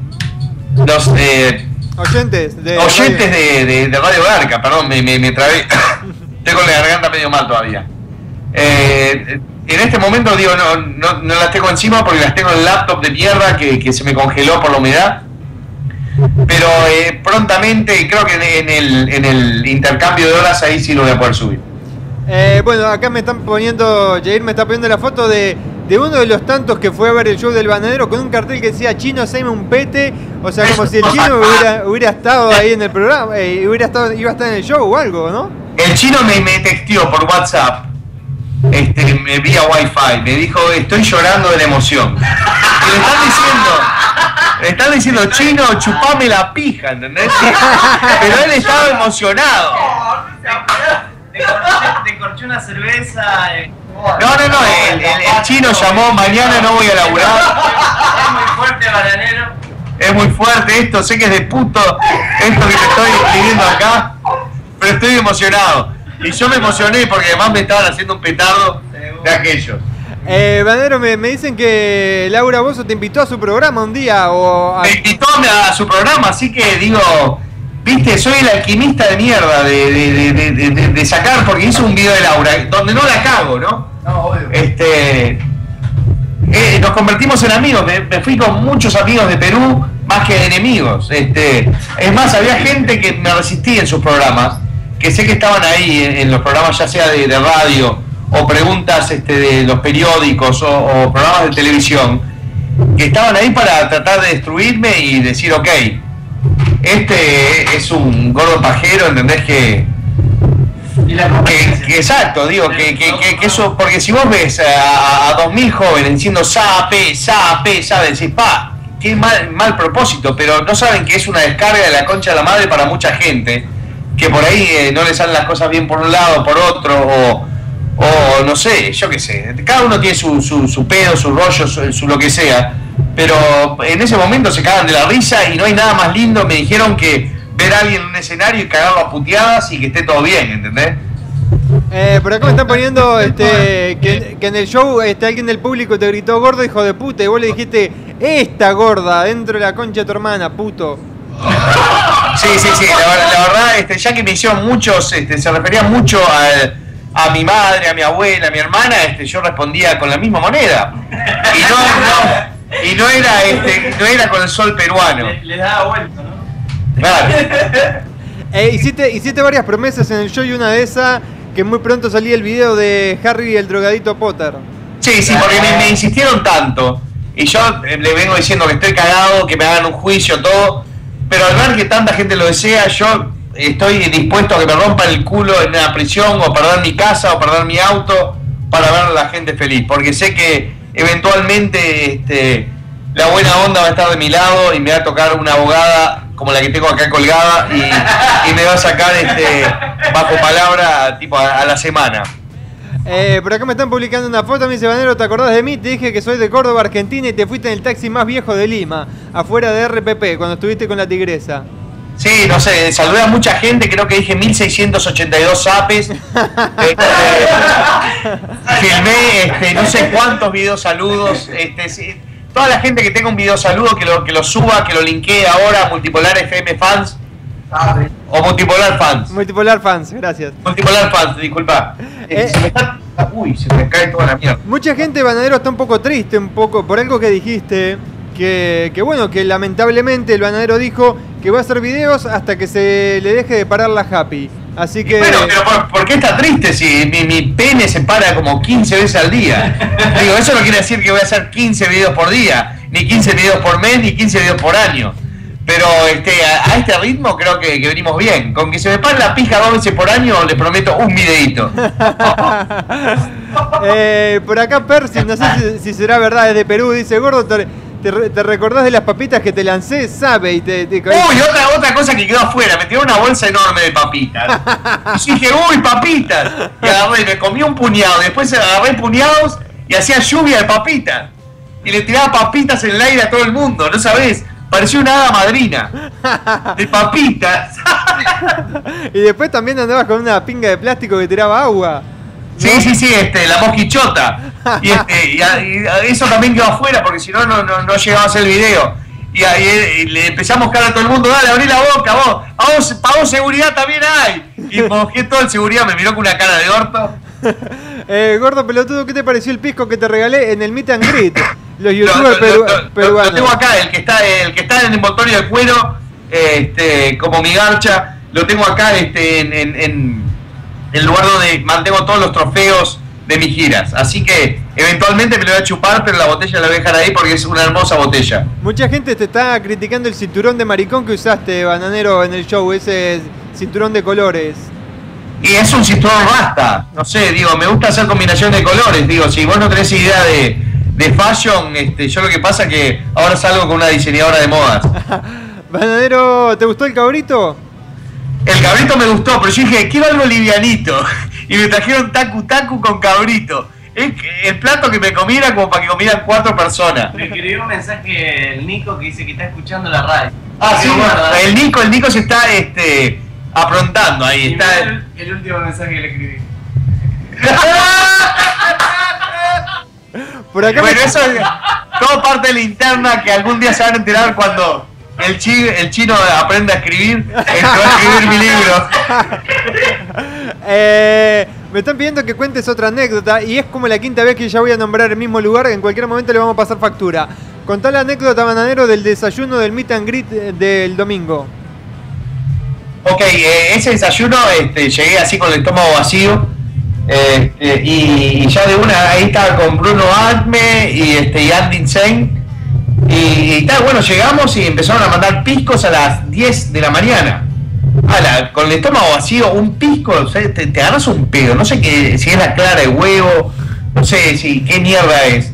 los eh, Oyentes de. oyentes de, de- de Radio Barca, perdón, me, me, me trabé. [coughs] Estoy con la garganta medio mal todavía. Eh, en este momento, digo, no, no, no las tengo encima porque las tengo en el laptop de mierda que, que se me congeló por la humedad. Pero eh, prontamente, creo que en, en el, en el intercambio de horas ahí sí lo voy a poder subir. Eh, bueno, acá me están poniendo, Jair me está poniendo la foto de, de uno de los tantos que fue a ver el show del bananero con un cartel que decía chino, same un pete. O sea, como si el chino [laughs] hubiera, hubiera estado ahí en el programa, eh, hubiera estado, iba a estar en el show o algo, ¿no? El chino me, me texteó por WhatsApp, este, me vía wifi, me dijo estoy llorando de la emoción. Y le están diciendo, le están diciendo chino, chupame la pija, ¿entendés? Pero él estaba emocionado. Te corché una cerveza. eh. No, no, no, el, el- el chino llamó, mañana no voy a laburar. Es muy fuerte, bananero. Es muy fuerte esto, sé que es de puto esto que te estoy escribiendo acá, pero estoy emocionado. Y yo me emocioné porque además me estaban haciendo un petardo de aquellos. Eh, Banero, me, me dicen que Laura Bozo te invitó a su programa un día o a... me invitó a, a su programa, así que digo, viste, soy el alquimista de mierda de, de- sacar, porque hice un video de Laura, donde no la cago, ¿no? No, obvio. Este, eh, nos convertimos en amigos, me, me fui con muchos amigos de Perú, más que de enemigos. Este, es más, había gente que me resistía en sus programas, que sé que estaban ahí en, en los programas ya sea de, de radio o preguntas este, de los periódicos o, o programas de televisión, que estaban ahí para tratar de destruirme y decir, ok, este es un gordo pajero, ¿entendés que Y la que, que exacto, digo, que, que, que- que eso, porque si vos ves a, a 2000 jóvenes diciendo sape, sape, sabe, decís, pa, qué mal, mal propósito, pero no saben que es una descarga de la concha de la madre para mucha gente, que por ahí eh, no le salen las cosas bien por un lado, por otro, o, o no sé, yo qué sé, cada uno tiene su, su, su pedo, su rollo, su, su lo que sea, pero en ese momento se cagan de la risa y no hay nada más lindo, me dijeron que ver a alguien en un escenario y cagarlo a puteadas y que esté todo bien, ¿entendés? Eh, por acá me están poniendo este, que, que en el show este, alguien del público te gritó gordo, hijo de puta, y vos le dijiste, esta gorda, dentro de la concha de tu hermana, puto. [laughs] Sí, sí, sí, la, ver- la verdad, este, ya que me hicieron muchos, este, se refería mucho a, a mi madre, a mi abuela, a mi hermana, este, yo respondía con la misma moneda. Y no, no, y no era, este, no era con el sol peruano. Le, le daba vuelta, ¿no? Claro. [laughs] Eh, hiciste, hiciste varias promesas en el show y una de esas, que muy pronto salía el video de Harry y el drogadito Potter. Sí, sí, porque me, me insistieron tanto. Y yo eh, le vengo diciendo que estoy cagado, que me hagan un juicio, todo. Pero al ver que tanta gente lo desea, yo estoy dispuesto a que me rompan el culo en una prisión, o perder mi casa, o perder mi auto, para ver a la gente feliz. Porque sé que eventualmente este, la buena onda va a estar de mi lado y me va a tocar una abogada como la que tengo acá colgada y, me va a sacar este, bajo palabra tipo a- a la semana. Eh, por acá me están publicando una foto, me dice Banero, ¿te acordás de mí? Te dije que soy de Córdoba, Argentina y te fuiste en el taxi más viejo de Lima, afuera de RPP, cuando estuviste con la tigresa. Sí, no sé, saludé a mucha gente, creo que dije 1682 zapes. [laughs] Este, filmé este, no sé cuántos videos saludos. Este, sí, toda la gente que tenga un video saludo que lo, que lo suba, que lo linkee ahora a Multipolar FM Fans o Multipolar Fans. Multipolar fans, gracias. Multipolar Fans, disculpa. Eh. Se me está- uy, se me cae toda la mierda. Mucha gente, Banadero, está un poco triste, un poco, por algo que dijiste, que, que bueno, que lamentablemente el Banadero dijo que va a hacer videos hasta que se le deje de parar la happy. Así que... Bueno, pero ¿por, por qué está triste si mi, mi pene se para como 15 veces al día? [laughs] Digo, eso no quiere decir que voy a hacer 15 videos por día, ni 15 videos por mes, ni 15 videos por año. Pero este, a, a este ritmo creo que, que venimos bien. Con que se me pare la pija dos veces por año, les prometo un videito. [laughs] Eh, por acá Percy, no sé si, si será verdad, es de Perú, dice, gordo, te, te re- te recordás de las papitas que te lancé? Sabe, y te... te- Uy, otra, otra cosa que quedó afuera, me tiró una bolsa enorme de papitas. Y dije, uy, papitas. Y agarré, me comí un puñado, después agarré puñados y hacía lluvia de papitas. Y le tiraba papitas en el aire a todo el mundo, ¿no sabés? Parecía una hada madrina. De papitas. [laughs] y después también andabas con una pinga de plástico que tiraba agua. Sí, sí, sí, este, la mosquichota. Y, este, y, a- y a- eso también quedó afuera porque si no, no, no, llegaba a hacer el video. Y ahí eh, le empezamos a buscar a todo el mundo, dale, abrí la boca, vos, a vos, para vos seguridad también hay. Y [laughs] mojé todo el seguridad, me miró con una cara de orto. [laughs] Eh, gordo pelotudo, ¿qué te pareció el pisco que te regalé en el Meet and Greet? Los [laughs] Lo, youtubers peruanos. lo tengo acá, el que está, el que está en el envoltorio de cuero, este, como mi garcha, lo tengo acá este, en, en, en el lugar donde mantengo todos los trofeos de mis giras. Así que eventualmente me lo voy a chupar, pero la botella la voy a dejar ahí porque es una hermosa botella. Mucha gente te está criticando el cinturón de maricón que usaste, bananero, en el show, ese cinturón de colores. Y es un cinturón rasta, no sé, digo, me gusta hacer combinación de colores, digo, si vos no tenés idea de, de fashion, este, yo lo que pasa es que ahora salgo con una diseñadora de modas. [laughs] Bananero, ¿te gustó el cabrito? El cabrito me gustó, pero yo dije, quiero algo livianito. [laughs] Y me trajeron tacu tacu con cabrito. Es el plato que me comí era como para que comieran cuatro personas. Me escribió un mensaje el Nico que dice que está escuchando la radio. Ah, sí, guarda. el Nico, el Nico se está este aprontando ahí, Y está. el último mensaje que le escribí. Por acá Bueno, me- eso es todo parte de la interna que algún día se van a enterar cuando, el, chi- el chino aprende a escribir, entró a escribir mi libro. Eh, me están pidiendo que cuentes otra anécdota y es como la quinta vez que ya voy a nombrar el mismo lugar, en cualquier momento le vamos a pasar factura. Contá la anécdota, bananero, del desayuno del meet and greet eh, del domingo. Ok, eh, ese desayuno este, llegué así con el estómago vacío. este, y, y ya de una, ahí estaba con Bruno Acme y, este, y Andy Insane. Y, tal, bueno, llegamos y empezaron a mandar piscos a las 10 de la mañana. Ala, con el estómago vacío, un pisco, o sea, te, te agarras un pedo. No sé qué, si es la clara de huevo, no sé si qué mierda es.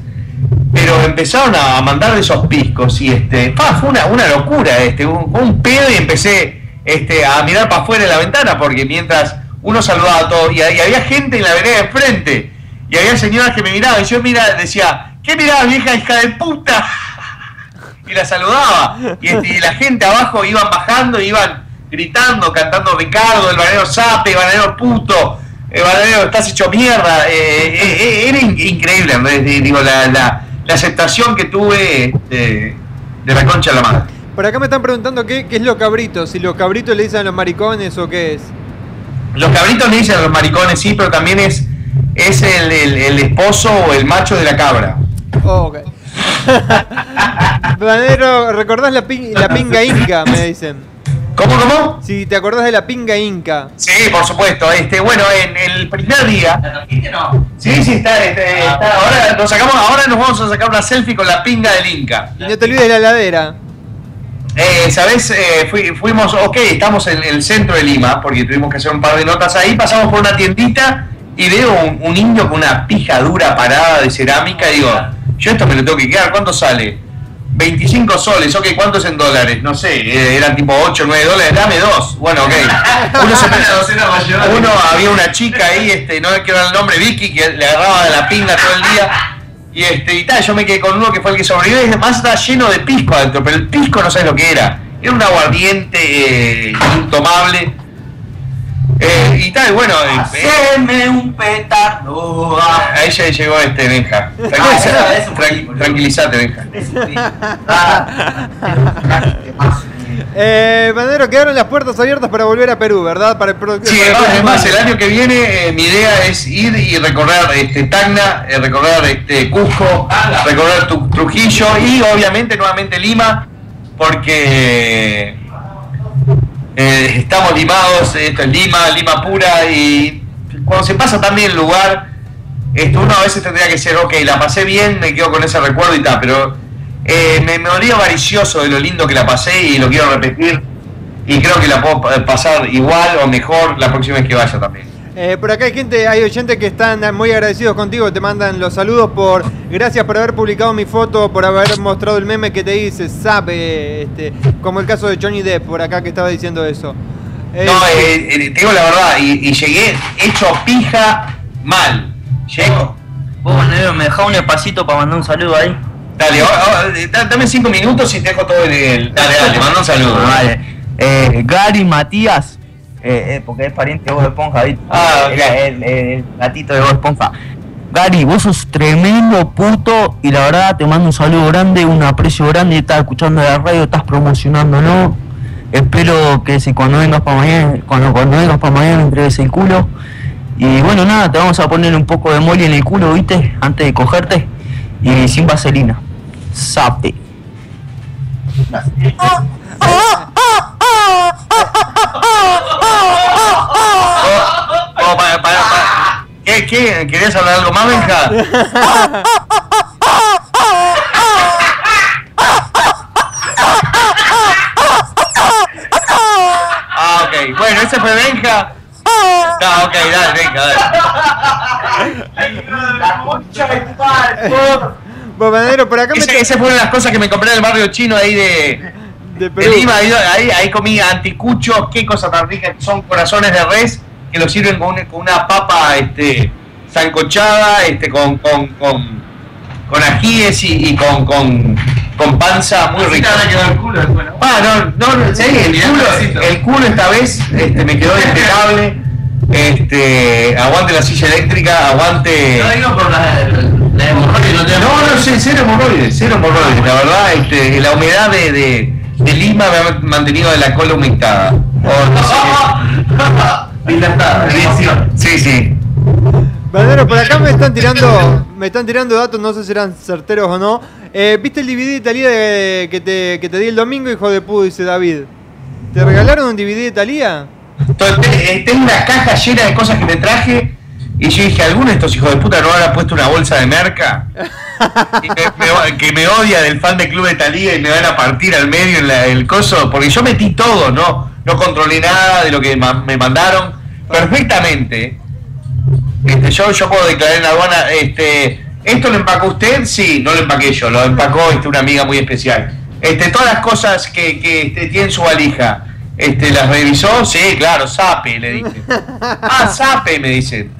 Pero empezaron a mandar esos piscos y este, pa, fue una, una locura, este, un, un pedo y empecé este, a mirar para afuera de la ventana porque mientras uno saludaba a todos y, había gente en la vereda de enfrente y había señoras que me miraban y yo mira, decía, ¿qué mirabas vieja hija de puta? Y la saludaba y, este, y la gente abajo iban bajando, iban gritando, cantando Ricardo, el banero sape, el banero puto, el banero estás hecho mierda. eh, eh, eh, era in- increíble, de- digo, la, la- la aceptación que tuve de, de la concha de la madre. Por acá me están preguntando qué, qué es los cabritos, si los cabritos le dicen a los maricones o qué es. Los cabritos le dicen a los maricones, sí, pero también es, es el, el- el esposo o el macho de la cabra. Oh, ok. [laughs] Bananero, ¿recordás la, pin- la pinga inca? Me dicen. ¿Cómo, cómo? Si te acordás de la pinga inca. Sí, por supuesto. Este, bueno, en el primer día. ¿La trajiste no? Sí, sí, está, este, está- ahora nos sacamos, ahora nos vamos a sacar una selfie con la pinga del Inca. Y no te olvides la heladera. Eh, ¿Sabes? Eh, fui- fuimos, ok, estamos en el centro de Lima, porque tuvimos que hacer un par de notas ahí, pasamos por una tiendita y veo un, un indio con una pija dura parada de cerámica y digo, yo esto me lo tengo que quedar, ¿cuánto sale? 25 soles, ok, ¿cuánto es en dólares? No sé, eh, eran tipo 8 o 9 dólares, dame dos. Bueno, ok. [laughs] Uno, se puso- uno había una chica ahí, este, no quiero dar el nombre, Vicky, que le agarraba de la pinga todo el día. Y este, y tal, yo me quedé con uno que fue el que sobrevivió y además estaba lleno de pisco adentro, pero el pisco no sabes lo que era. Era un aguardiente eh, intomable. Eh, y tal, bueno, eh, Haceme un petardo. ah. ahí ya llegó este Benja. Ah, Tranquilizate, tran- boludo. tranquilizate, Benja. Ah, Eh, quedaron las puertas abiertas para volver a Perú, ¿verdad? Para el Sí, además, el año que viene eh, mi idea es ir y recorrer este, Tacna, eh, recorrer este, Cusco, recorrer Tu- Trujillo y obviamente nuevamente Lima, porque eh, estamos limados, esto es Lima, Lima pura y cuando se pasa también el lugar, esto, uno a veces tendría que ser, ok, la pasé bien, me quedo con ese recuerdo y tal, pero eh, me, me olía avaricioso de lo lindo que la pasé y lo quiero repetir y creo que la puedo pa- pasar igual o mejor la próxima vez que vaya también. Eh, por acá hay gente, hay oyentes que están muy agradecidos contigo, te mandan los saludos por gracias por haber publicado mi foto, por haber mostrado el meme que te dice, sabe, este, como el caso de Johnny Depp por acá que estaba diciendo eso. Eh, No, eh, eh, te digo la verdad, y, y llegué hecho pija mal. Llego. Vos, Bananero, me dejás un espacito para mandar un saludo ahí. Dale, ahora- ahora, eh, da- dame cinco minutos y te dejo todo el. Dale, dale, manda un saludo. Vale. Eh, Gary Matías, eh, eh, porque es pariente de Bob Esponja, ¿viste? Ah, ok. el, el- el gatito de Bob Esponja. Gary, vos sos tremendo puto y la verdad te mando un saludo grande, un aprecio grande, estás escuchando la radio, estás promocionándolo. Espero que si cuando vengas para Miami, cuando, cuando vengas para Miami me entregues el culo. Y bueno, nada, te vamos a poner un poco de moli en el culo, ¿viste? Antes de cogerte. Y sin vaselina. Sape. Oh, para, para, para. ¿Qué, qué? ¿Querías hablar algo más, Benja? Ah, ok. Bueno, ese fue Benja. Ah, ok, dale, Benja, dale. La concha de tu madre, por- acá me Ese, ese fue una de las cosas que me compré en el barrio chino ahí de, de Perú. Lima. Ahí, ahí, comí anticuchos, qué cosa tan rica. Son corazones de res que lo sirven con una, con una papa este, sancochada, este, con, con, con, con ajíes y, y con, con, con panza muy te rica. el culo. Ah, no, no, sí, el culo, el culo esta vez este, me quedó impecable. Este, aguante la silla eléctrica, aguante. No digo por la, la hemorroide, no No, cero hemorroides, cero hemorroides. La verdad, este, la humedad de, de, de Lima me ha mantenido de la cola humectada. O no sé. Dilatada. [laughs] Sí, sí. Bandero, por acá me están tirando me están tirando datos, no sé si eran certeros o no. Eh, ¿Viste el DVD de Talía de- que, te, que te di el domingo, hijo de pudo, dice David? ¿Te regalaron un DVD de Talía? Entonces, te- eh, tengo una caja llena de cosas que me traje y yo dije, ¿alguno de estos hijos de puta no habrá puesto una bolsa de merca? [laughs] Que me odia del fan de Club de Talía y me van a partir al medio en la- el coso, porque yo metí todo, ¿no? No controlé nada de lo que me mandaron perfectamente. Este, yo, yo puedo declarar en la aduana, este, ¿esto lo empacó usted? Sí, no lo empaqué yo, lo empacó este, una amiga muy especial. Este, todas las cosas que, que este, tiene en su valija, este, ¿las revisó? Sí, claro, sape, le dije. Ah, sape, me dicen.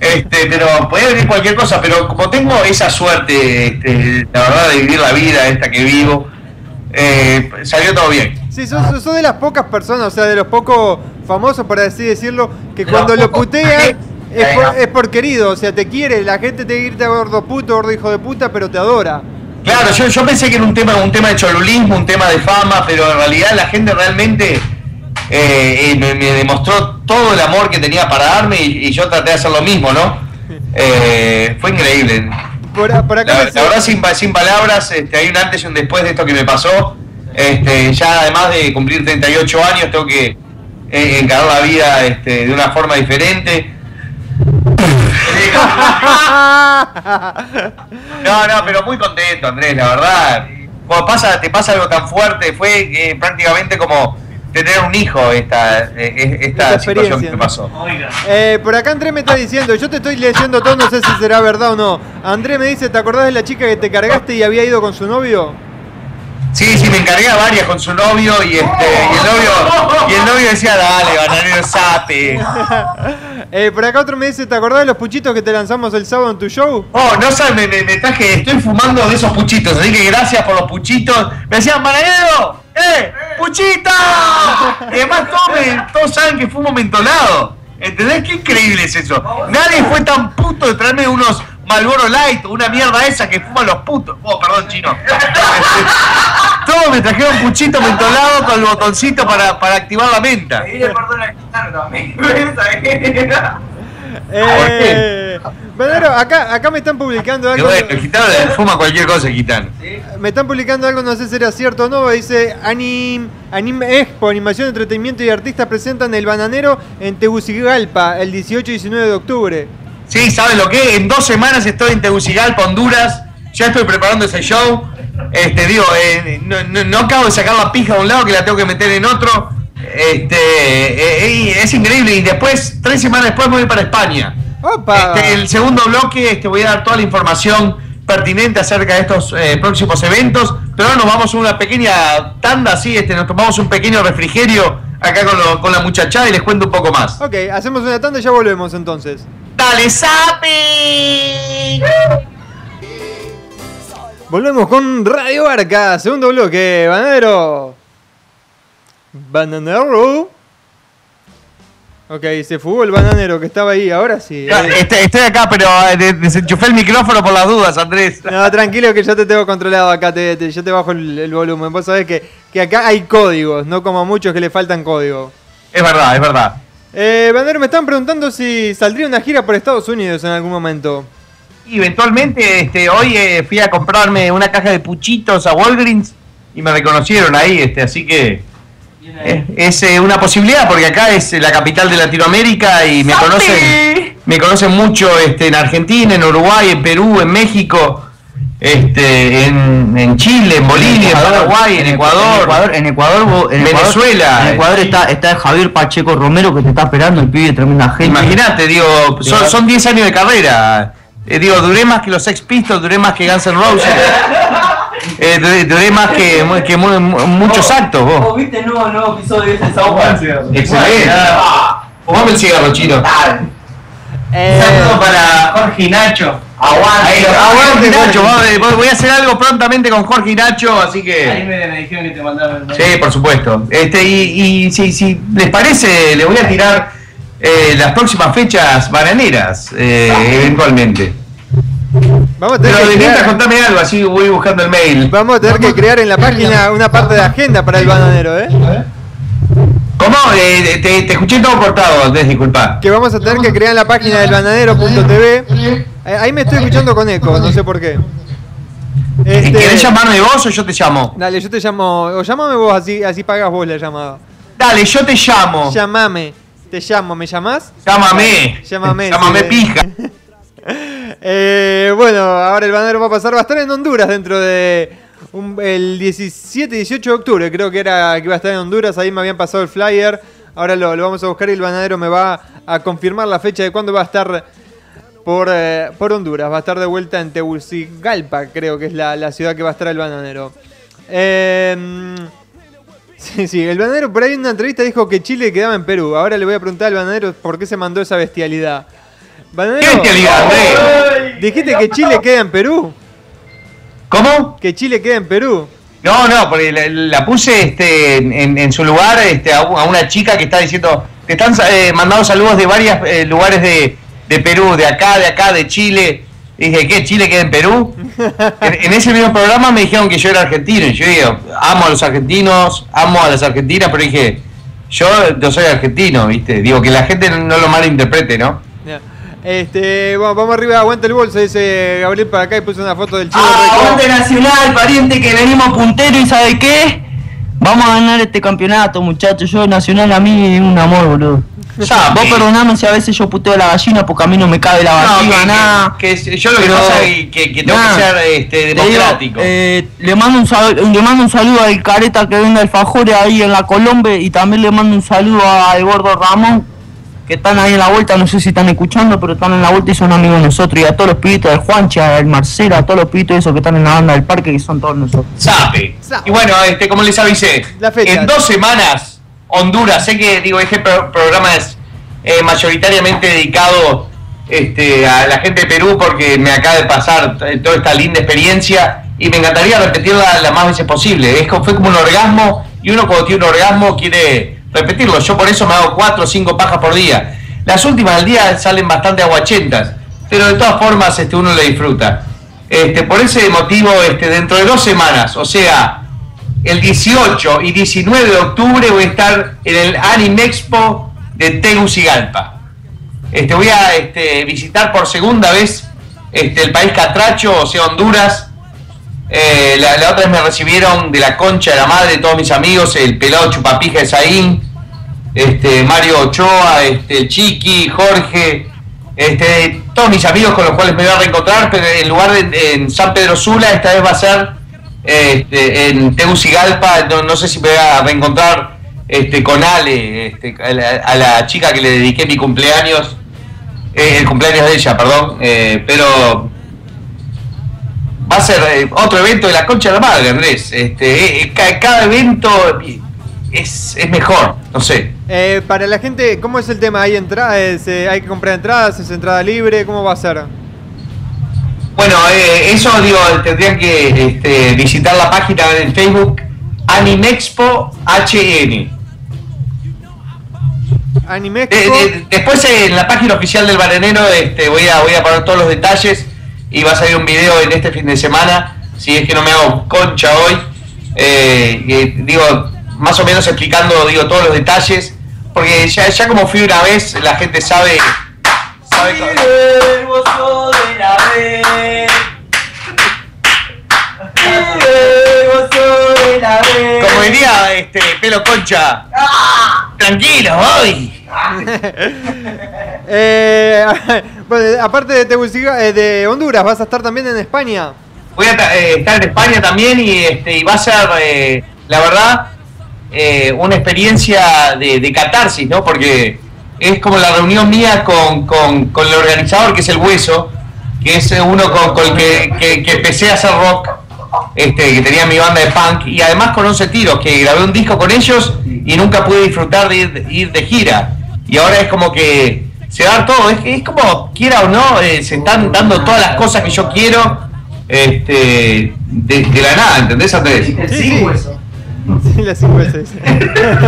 Este, pero puede venir cualquier cosa, pero como tengo esa suerte, este, la verdad, de vivir la vida esta que vivo, eh, salió todo bien. Sí, sos, de las pocas personas, o sea, de los pocos famosos, por así decirlo, que cuando lo putean es por, es por querido, o sea, te quiere, la gente te grita gordo puto, gordo hijo de puta, pero te adora. Claro, yo, yo pensé que era un tema, un tema de cholulismo, un tema de fama, pero en realidad la gente realmente eh, eh, me, me demostró todo el amor que tenía para darme y, y yo traté de hacer lo mismo, ¿no? Eh, fue increíble. Por, a- por acá La, verdad, sin, sin palabras, este, hay un antes y un después de esto que me pasó. Este, ya además de cumplir 38 años, tengo que eh, encarar la vida este, de una forma diferente. [laughs] No, no, pero muy contento, Andrés, la verdad. Cuando pasa, te pasa algo tan fuerte, fue eh, prácticamente como tener un hijo esta, eh, eh, esta Esta situación que pasó. Oiga. Eh, por acá Andrés me está diciendo, yo te estoy leyendo todo, no sé si será verdad o no. Andrés me dice, ¿te acordás de la chica que te cargaste y había ido con su novio? Sí, sí, me encargué a varias con su novio y este y el novio y el novio decía, dale, bananero sape. [laughs] Eh, por acá otro me dice, ¿te acordás de los puchitos que te lanzamos el sábado en tu show? Oh, no sabes, me, me, me traje, estoy fumando de esos puchitos, así que gracias por los puchitos. Me decían, bananero, ¡eh! ¡Puchita! [laughs] Y además todos, todos saben que fumo mentolado. ¿Entendés? Qué increíble es eso. Nadie fue tan puto de traerme unos Malboro Light o una mierda esa que fuman los putos. Oh, perdón, chino. [laughs] Todos me trajeron puchito mentolado con el botoncito para, para activar la menta. Pedirle perdón al también. [laughs] Eh, acá, acá me están publicando algo. bueno, el gitano le fuma cualquier cosa, el gitano. Me están publicando algo, no sé si era cierto o no. Dice Anim, Anime Expo, Animación, Entretenimiento y Artistas presentan El Bananero en Tegucigalpa el 18 y 19 de octubre. Sí, ¿sabes lo que? En dos semanas estoy en Tegucigalpa, Honduras. Ya estoy preparando ese show. Este, digo, eh, no, no- no acabo de sacar la pija de un lado que la tengo que meter en otro. Este, eh, eh, es increíble. Y después, tres semanas después me voy para España. ¡Opa! Este, el segundo bloque, este, voy a dar toda la información pertinente acerca de estos eh, próximos eventos. Pero ahora nos vamos a una pequeña tanda, así, este, nos tomamos un pequeño refrigerio acá con, lo- con la muchachada y les cuento un poco más. Ok, hacemos una tanda y ya volvemos entonces. ¡Dale, Sapi! Volvemos con Radio Barca, segundo bloque, Bananero. Bananero. Ok, se fugó el bananero que estaba ahí, ahora sí. Este- Estoy acá, pero eh, de- desenchufé el micrófono por las dudas, Andrés. No, tranquilo que yo te tengo controlado acá, te, te- yo te bajo el, el volumen. Vos sabés que, que acá hay códigos, no como a muchos que le faltan código. Es verdad, es verdad. Eh, Bandero, me están preguntando si saldría una gira por Estados Unidos en algún momento. Y eventualmente, este, hoy eh, fui a comprarme una caja de puchitos a Walgreens y me reconocieron ahí, este, así que es eh, una posibilidad porque acá es eh, la capital de Latinoamérica y me conocen, me conocen mucho este, en Argentina, en Uruguay, en Perú, en México, este, en, en Chile, en Bolivia, en Paraguay, en Ecuador. En Ecuador, en Ecuador, en Ecuador- Venezuela. en Ecuador está, está Javier Pacheco Romero que te está esperando, el pibe tremenda gente. Imagínate, digo, son, son 10 años de carrera. Eh, digo, duré más que los Sex Pistols, duré más que Guns N' Roses. Eh, duré, duré más que, que mu- mu- muchos actos, vos. viste el nuevo, nuevo episodio ese de South Park? Excelente. Fumame el cigarro, chino. Eh, Saludo para Jorge y Nacho. Aguante. Ahí, aguante, Nacho. va- Voy a hacer algo prontamente con Jorge y Nacho, así Ahí que. me, me dijeron que te mandaron el Sí, por supuesto. Este, y, y si, si les parece, le voy a tirar eh, las próximas fechas bananeras, eh, eventualmente. Vamos a tener Pero que de mientras crear, contame algo, así voy buscando el mail. vamos a tener que crear en la página una parte de agenda para el bananero, ¿eh? ¿Cómo? Eh, te, te escuché todo cortado, Andrés, disculpa. Que vamos a tener que crear en la página del bananero.tv. Eh, ahí me estoy escuchando con eco, no sé por qué. Este, ¿Querés llamarme vos o yo te llamo? Dale, yo te llamo. O llámame vos, así, así pagas vos la llamada. Dale, yo te llamo. Llámame. Te llamo, ¿me llamás? Llámame. Llámame. Llámame sí. pija. [laughs] Eh, bueno, ahora el bananero va a pasar, va a estar en Honduras dentro de un- el 17-18 de octubre, creo que era que iba a estar en Honduras, ahí me habían pasado el flyer, ahora lo, vamos a buscar y el bananero me va a confirmar la fecha de cuándo va a estar por, eh, por Honduras, va a estar de vuelta en Tegucigalpa, creo que es la, ciudad que va a estar el bananero. Eh, [laughs] Sí, sí, el bananero por ahí en una entrevista dijo que Chile quedaba en Perú. Ahora le voy a preguntar al bananero por qué se mandó esa bestialidad. Bananero, ¿Qué bestialidad, Andrés? Dijiste que Chile queda en Perú. ¿Cómo? Que Chile queda en Perú. No, no, porque la, la puse este, en, en su lugar este, a, una chica que está diciendo, te están eh, mandando saludos de varios lugares de, de Perú, de acá, de acá, de Chile. Y dije, ¿qué? ¿Chile queda en Perú? [laughs] en, en ese mismo programa me dijeron que yo era argentino. Y yo digo, amo a los argentinos, amo a las argentinas, pero dije, yo no soy argentino, ¿viste? Digo, que la gente no lo malinterprete, ¿no? Este, bueno, vamos arriba, aguanta el bolso, dice Gabriel para acá y puso una foto del Chile. Ah, aguante Nacional, pariente, que venimos puntero y ¿sabe qué? Vamos a ganar este campeonato, muchachos. Yo, Nacional, a mí es un amor, boludo. Ya, Vos perdoname si a veces yo puteo la gallina porque a mí no me cabe la No, vacía, que- nada. que- que yo lo que Pero- pasa es que, que tengo Nah. que ser este, Te digo, democrático. eh, le, mando un sal- le mando un saludo al careta que vende alfajores ahí en la Colombe y también le mando un saludo al gordo Ramón que están ahí en la vuelta, no sé si están escuchando, pero están en la vuelta y son amigos de nosotros y a todos los pibitos del Juancha, al Marcelo, a todos los pibitos esos que están en la banda del parque que son todos nosotros. Sape. Sape. Y bueno, este, como les avisé, La fecha. en dos semanas, Honduras, sé que digo, este pro- programa es eh, mayoritariamente dedicado este, a la gente de Perú porque me acaba de pasar toda esta linda experiencia y me encantaría repetirla las más veces posible. Es como, fue como un orgasmo y uno cuando tiene un orgasmo quiere repetirlo. Yo por eso me hago cuatro o cinco pajas por día. Las últimas del día salen bastante aguachentas, pero de todas formas este, uno le disfruta. Este, por ese motivo, este, dentro de dos semanas, o sea, el 18 y 19 de octubre voy a estar en el Anime Expo de Tegucigalpa. Este, voy a este, visitar por segunda vez este, el país catracho, o sea, Honduras. Eh, la, la otra vez me recibieron de la concha de la madre todos mis amigos, el pelado chupapija de Saín, este, Mario Ochoa, este, Chiqui, Jorge, este, todos mis amigos con los cuales me voy a reencontrar, pero en lugar de en San Pedro Sula, esta vez va a ser este, en Tegucigalpa, no, no sé si me voy a reencontrar este, con Ale, este, a, la, a la chica que le dediqué mi cumpleaños, eh, el cumpleaños de ella, perdón, eh, pero va a ser eh, otro evento de la concha de la madre, Andrés. Este, eh, ca- cada evento es, es mejor, no sé. Eh, para la gente, ¿cómo es el tema? ¿Hay, entra es, eh, ¿Hay que comprar entradas? ¿Es entrada libre? ¿Cómo va a ser? Bueno, eh, eso digo, tendrían que este, visitar la página en Facebook Animexpo HN. Anime De- de- después eh, en la página oficial del Barenero este, voy, a, voy a poner todos los detalles y va a salir un video en este fin de semana, si es que no me hago concha hoy. Eh, eh, digo, más o menos explicando digo todos los detalles, porque ya, ya como fui una vez, la gente sabe... sabe co- como diría este, pelo concha, tranquilo, hoy. [laughs] Eh, [laughs] bueno, aparte de, Teguciga- eh, de Honduras, ¿vas a estar también en España? Voy a eh, estar en España también y, este, y va a ser, eh, la verdad, eh, una experiencia de, catarsis, ¿no? Porque es como la reunión mía con, con- el organizador, que es el Hueso, que es uno con, el que, que- empecé a hacer rock, este, que tenía mi banda de punk, y además con 11 tiros, que grabé un disco con ellos y nunca pude disfrutar de ir de gira. Y ahora es como que se va a dar todo, es, es como, quiera o no, eh, se están dando todas las cosas que yo quiero este, de, de la nada, ¿entendés, Andrés? Sí, sí. Sí, las cinco [laughs] veces.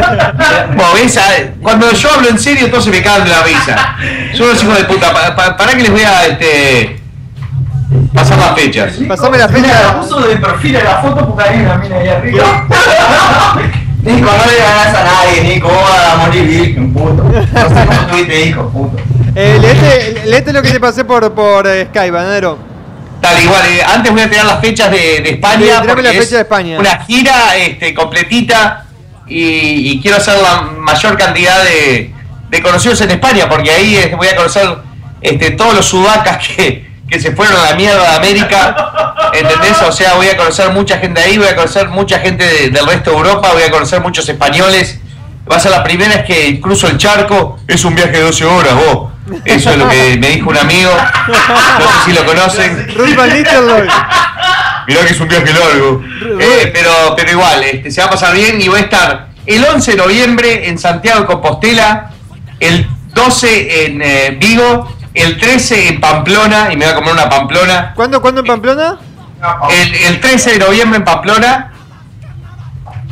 Ah, cuando yo hablo en serio, todos se me cagan de la risa. Son unos hijos de puta. Pa- pa- para que les voy a, este, Pasar las fechas. Pasame la fecha. puso de perfil en la foto porque hay una mina ahí arriba. [laughs] Nico, no le ganas a nadie, Nico, vos vas a morir virgen, puto. No sé cómo tuviste hijo, puto. Eh, leete, leete lo que te pasé por, por eh, Skype, Banadero. Tal igual, eh, antes voy a tirar las fechas de, de Sí, España. porque la es fecha de España. Una gira este, completita y, y quiero hacer la mayor cantidad de, de conocidos en España, porque ahí este, voy a conocer este, todos los sudacas que, que se fueron a la mierda de América. ¿Entendés? O sea, voy a conocer mucha gente ahí, voy a conocer mucha gente de- del resto de Europa, voy a conocer muchos españoles. Va a ser la primera vez que cruzo el charco. Es un viaje de 12 horas, vos. Eso es lo que me dijo un amigo. No sé si lo conocen. Mirá que es un viaje largo. Eh, pero, pero igual, este, se va a pasar bien y voy a estar el 11 de noviembre en Santiago de Compostela, el 12 en eh, Vigo, el 13 en Pamplona, y me voy a comer una Pamplona. ¿Cuándo, ¿Cuándo en Pamplona? El, el 13 de noviembre en Pamplona,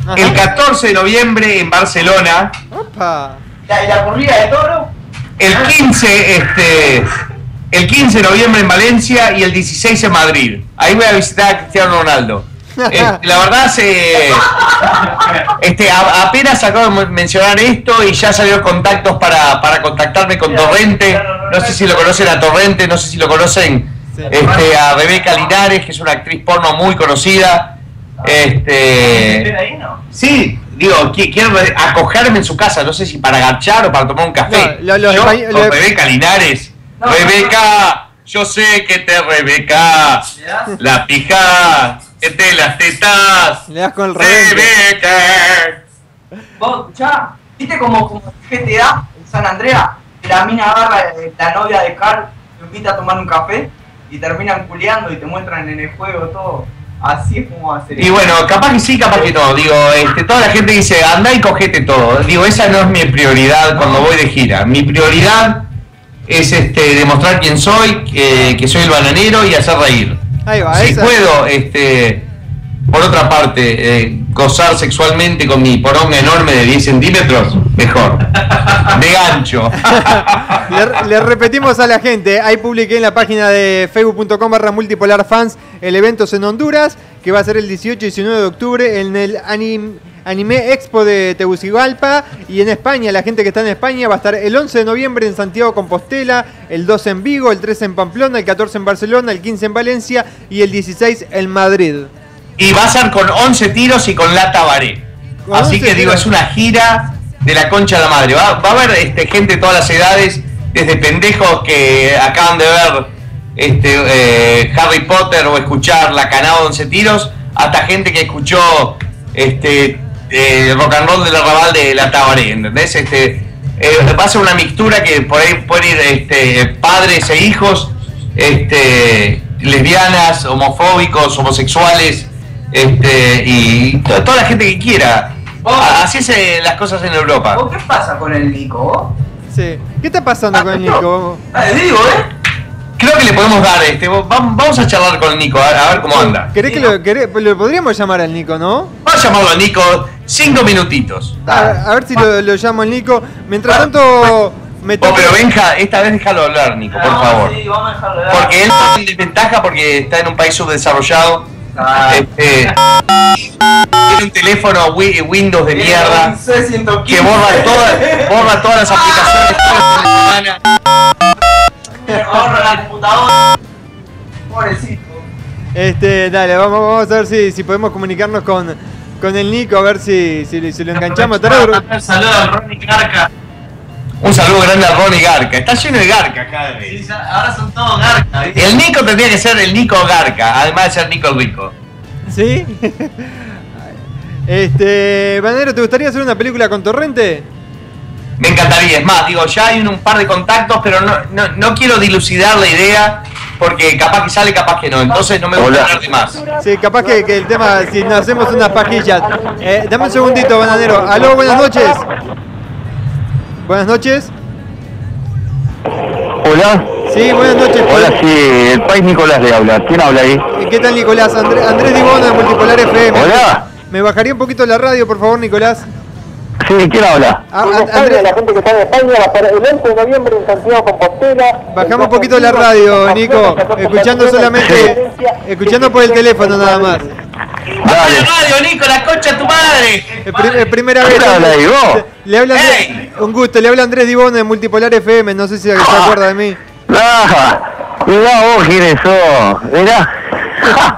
Ajá. el 14 de noviembre en Barcelona, Opa. ¿Y la corrida de toro? el 15, este, el 15 de noviembre en Valencia y el 16 en Madrid. Ahí voy a visitar a Cristiano Ronaldo. Eh, la verdad se este a- apenas acabo de mencionar esto y ya salió contactos para, para contactarme con Torrente. No sé si lo conocen a Torrente no sé si lo conocen este a Rebeca Linares que es una actriz porno muy conocida. Este sí digo qui- quiero acogerme en su casa no sé si para agachar o para tomar un café. No, lo- los Yo con Rebeca Linares. No. Rebeca yo sé que te Rebeca la pija te las tetas Le das con el revés. Vos, escuchá, ¿viste como, como GTA en San Andrea? Que la mina agarra eh, la novia de Carl, lo invita a tomar un café y terminan culeando y te muestran en el juego todo. Así es como va a ser. Y bueno, capaz que sí, capaz que no. Digo, este, toda la gente dice, anda y cogete todo. Digo, esa no es mi prioridad cuando voy de gira. Mi prioridad es este, demostrar quién soy, que, que soy el bananero y hacer reír. Ahí va, si esa. puedo, este, por otra parte, eh, gozar sexualmente con mi poronga enorme de 10 centímetros, mejor. De gancho. [laughs] Le, repetimos a la gente, ahí publiqué en la página de facebook.com barra multipolar fans el evento en Honduras, que va a ser el 18 y 19 de octubre en el anim- Anime Expo de Tegucigalpa y en España, la gente que está en España va a estar el 11 de noviembre en Santiago Compostela, el 12 en Vigo, el 13 en Pamplona, el 14 en Barcelona, el 15 en Valencia y el 16 en Madrid. Y va a ser con 11 tiros y con lata baré. Con Así 11 que digo, tiros. es una gira de la concha de la madre. Va, va a haber este, gente de todas las edades, desde pendejos que acaban de ver este, eh, Harry Potter o escuchar La Canada de 11 tiros, hasta gente que escuchó este, eh, rock and roll del arrabal de la Tabaré, ¿entendés? Este, eh, va a ser una mixtura que por ahí pueden ir este, padres e hijos, este, lesbianas, homofóbicos, homosexuales, este, y to- toda la gente que quiera. A- Así es eh, las cosas en Europa. ¿Vos qué pasa con el Nico? Sí. ¿Qué está pasando con el Nico? Ah, digo, ¿eh? Creo que le podemos dar, este, va- vamos a charlar con Nico, a, ver cómo anda. ¿Querés que lo, querés- lo podríamos llamar al Nico, no? Vamos a llamarlo a Nico, cinco minutitos. A, a ver si lo, lo llamo al Nico. Mientras tanto, me Oh, toca- pero Benja, esta vez déjalo hablar, Nico, por No, favor. Sí, vamos a dejarlo de Porque él está en desventaja porque está en un país subdesarrollado. Ah. Este, tiene un teléfono wi- Windows de mierda C115. que borra, todas borra todas las aplicaciones todas las semanas. Borra la computadora. Pobrecito. Este, dale, vamos, vamos a ver si, si podemos comunicarnos con, con el Nico, a ver si, si, si lo enganchamos. Tarado, Un saludo a Ronnie Carca. Un saludo grande a Ronnie Garca. Está lleno de Garca cada Sí, vez. ya- ahora son todos Garca. ¿viste? El Nico tendría que ser el Nico Garca, además de ser Nico el Rico. ¿Sí? [laughs] Este, Banero, ¿te gustaría hacer una película con Torrente? Me encantaría, es más, digo, ya hay un, un par de contactos, pero no, no, no quiero dilucidar la idea porque capaz que sale, capaz que no. Entonces no me gusta hablar de más. Sí, capaz que, que el tema, si nos hacemos unas pajillas. Eh, dame un segundito, Bananero. Aló, buenas noches. Buenas noches. Hola. Sí, buenas noches. Hola, sí, el país Nicolás le habla. ¿Quién habla ahí? Eh, ¿Qué tal, Nicolás? André- Andrés Dibono de Multipolar FM. Hola. ¿Me bajaría un poquito la radio, por favor, Nicolás? Sí, ¿quién habla? Ah, ah, Andrés, la gente que está en España, para el 11 de noviembre en Santiago Compostela. bajamos un poquito la radio, Nico. Escuchando solamente, escuchando por el teléfono nada más. ¡Baja la radio, Nico, la concha de tu madre! Es pri- es primera vez. ¿Quién vos? Le habla Andrés- un gusto, le habla Andrés Dibón de Multipolar FM, no sé si se acuerda de mí. Ah, mirá vos quiénes sos, mirá. Ja,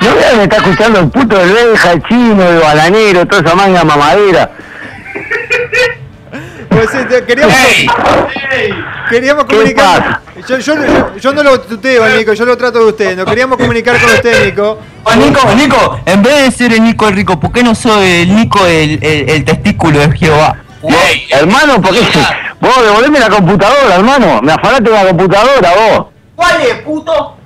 No me está escuchando el puto del Benja, el chino, el balanero, toda esa manga mamadera. Pues sí, te- queríamos, ¡Ey! queríamos ¿Qué comunicar. Yo, yo, yo, yo no lo tuteo, Nico, yo lo trato de usted. Nos queríamos comunicar con usted, Nico. Oh, Nico, Nico, en vez de ser el Nico el rico, ¿por qué no soy el Nico el, el, el testículo de Jehová? ¡Ey! Hermano, ¿por qué? Vos devolveme la computadora, hermano. Me afanaste la computadora, vos. ¿Cuál es, puto?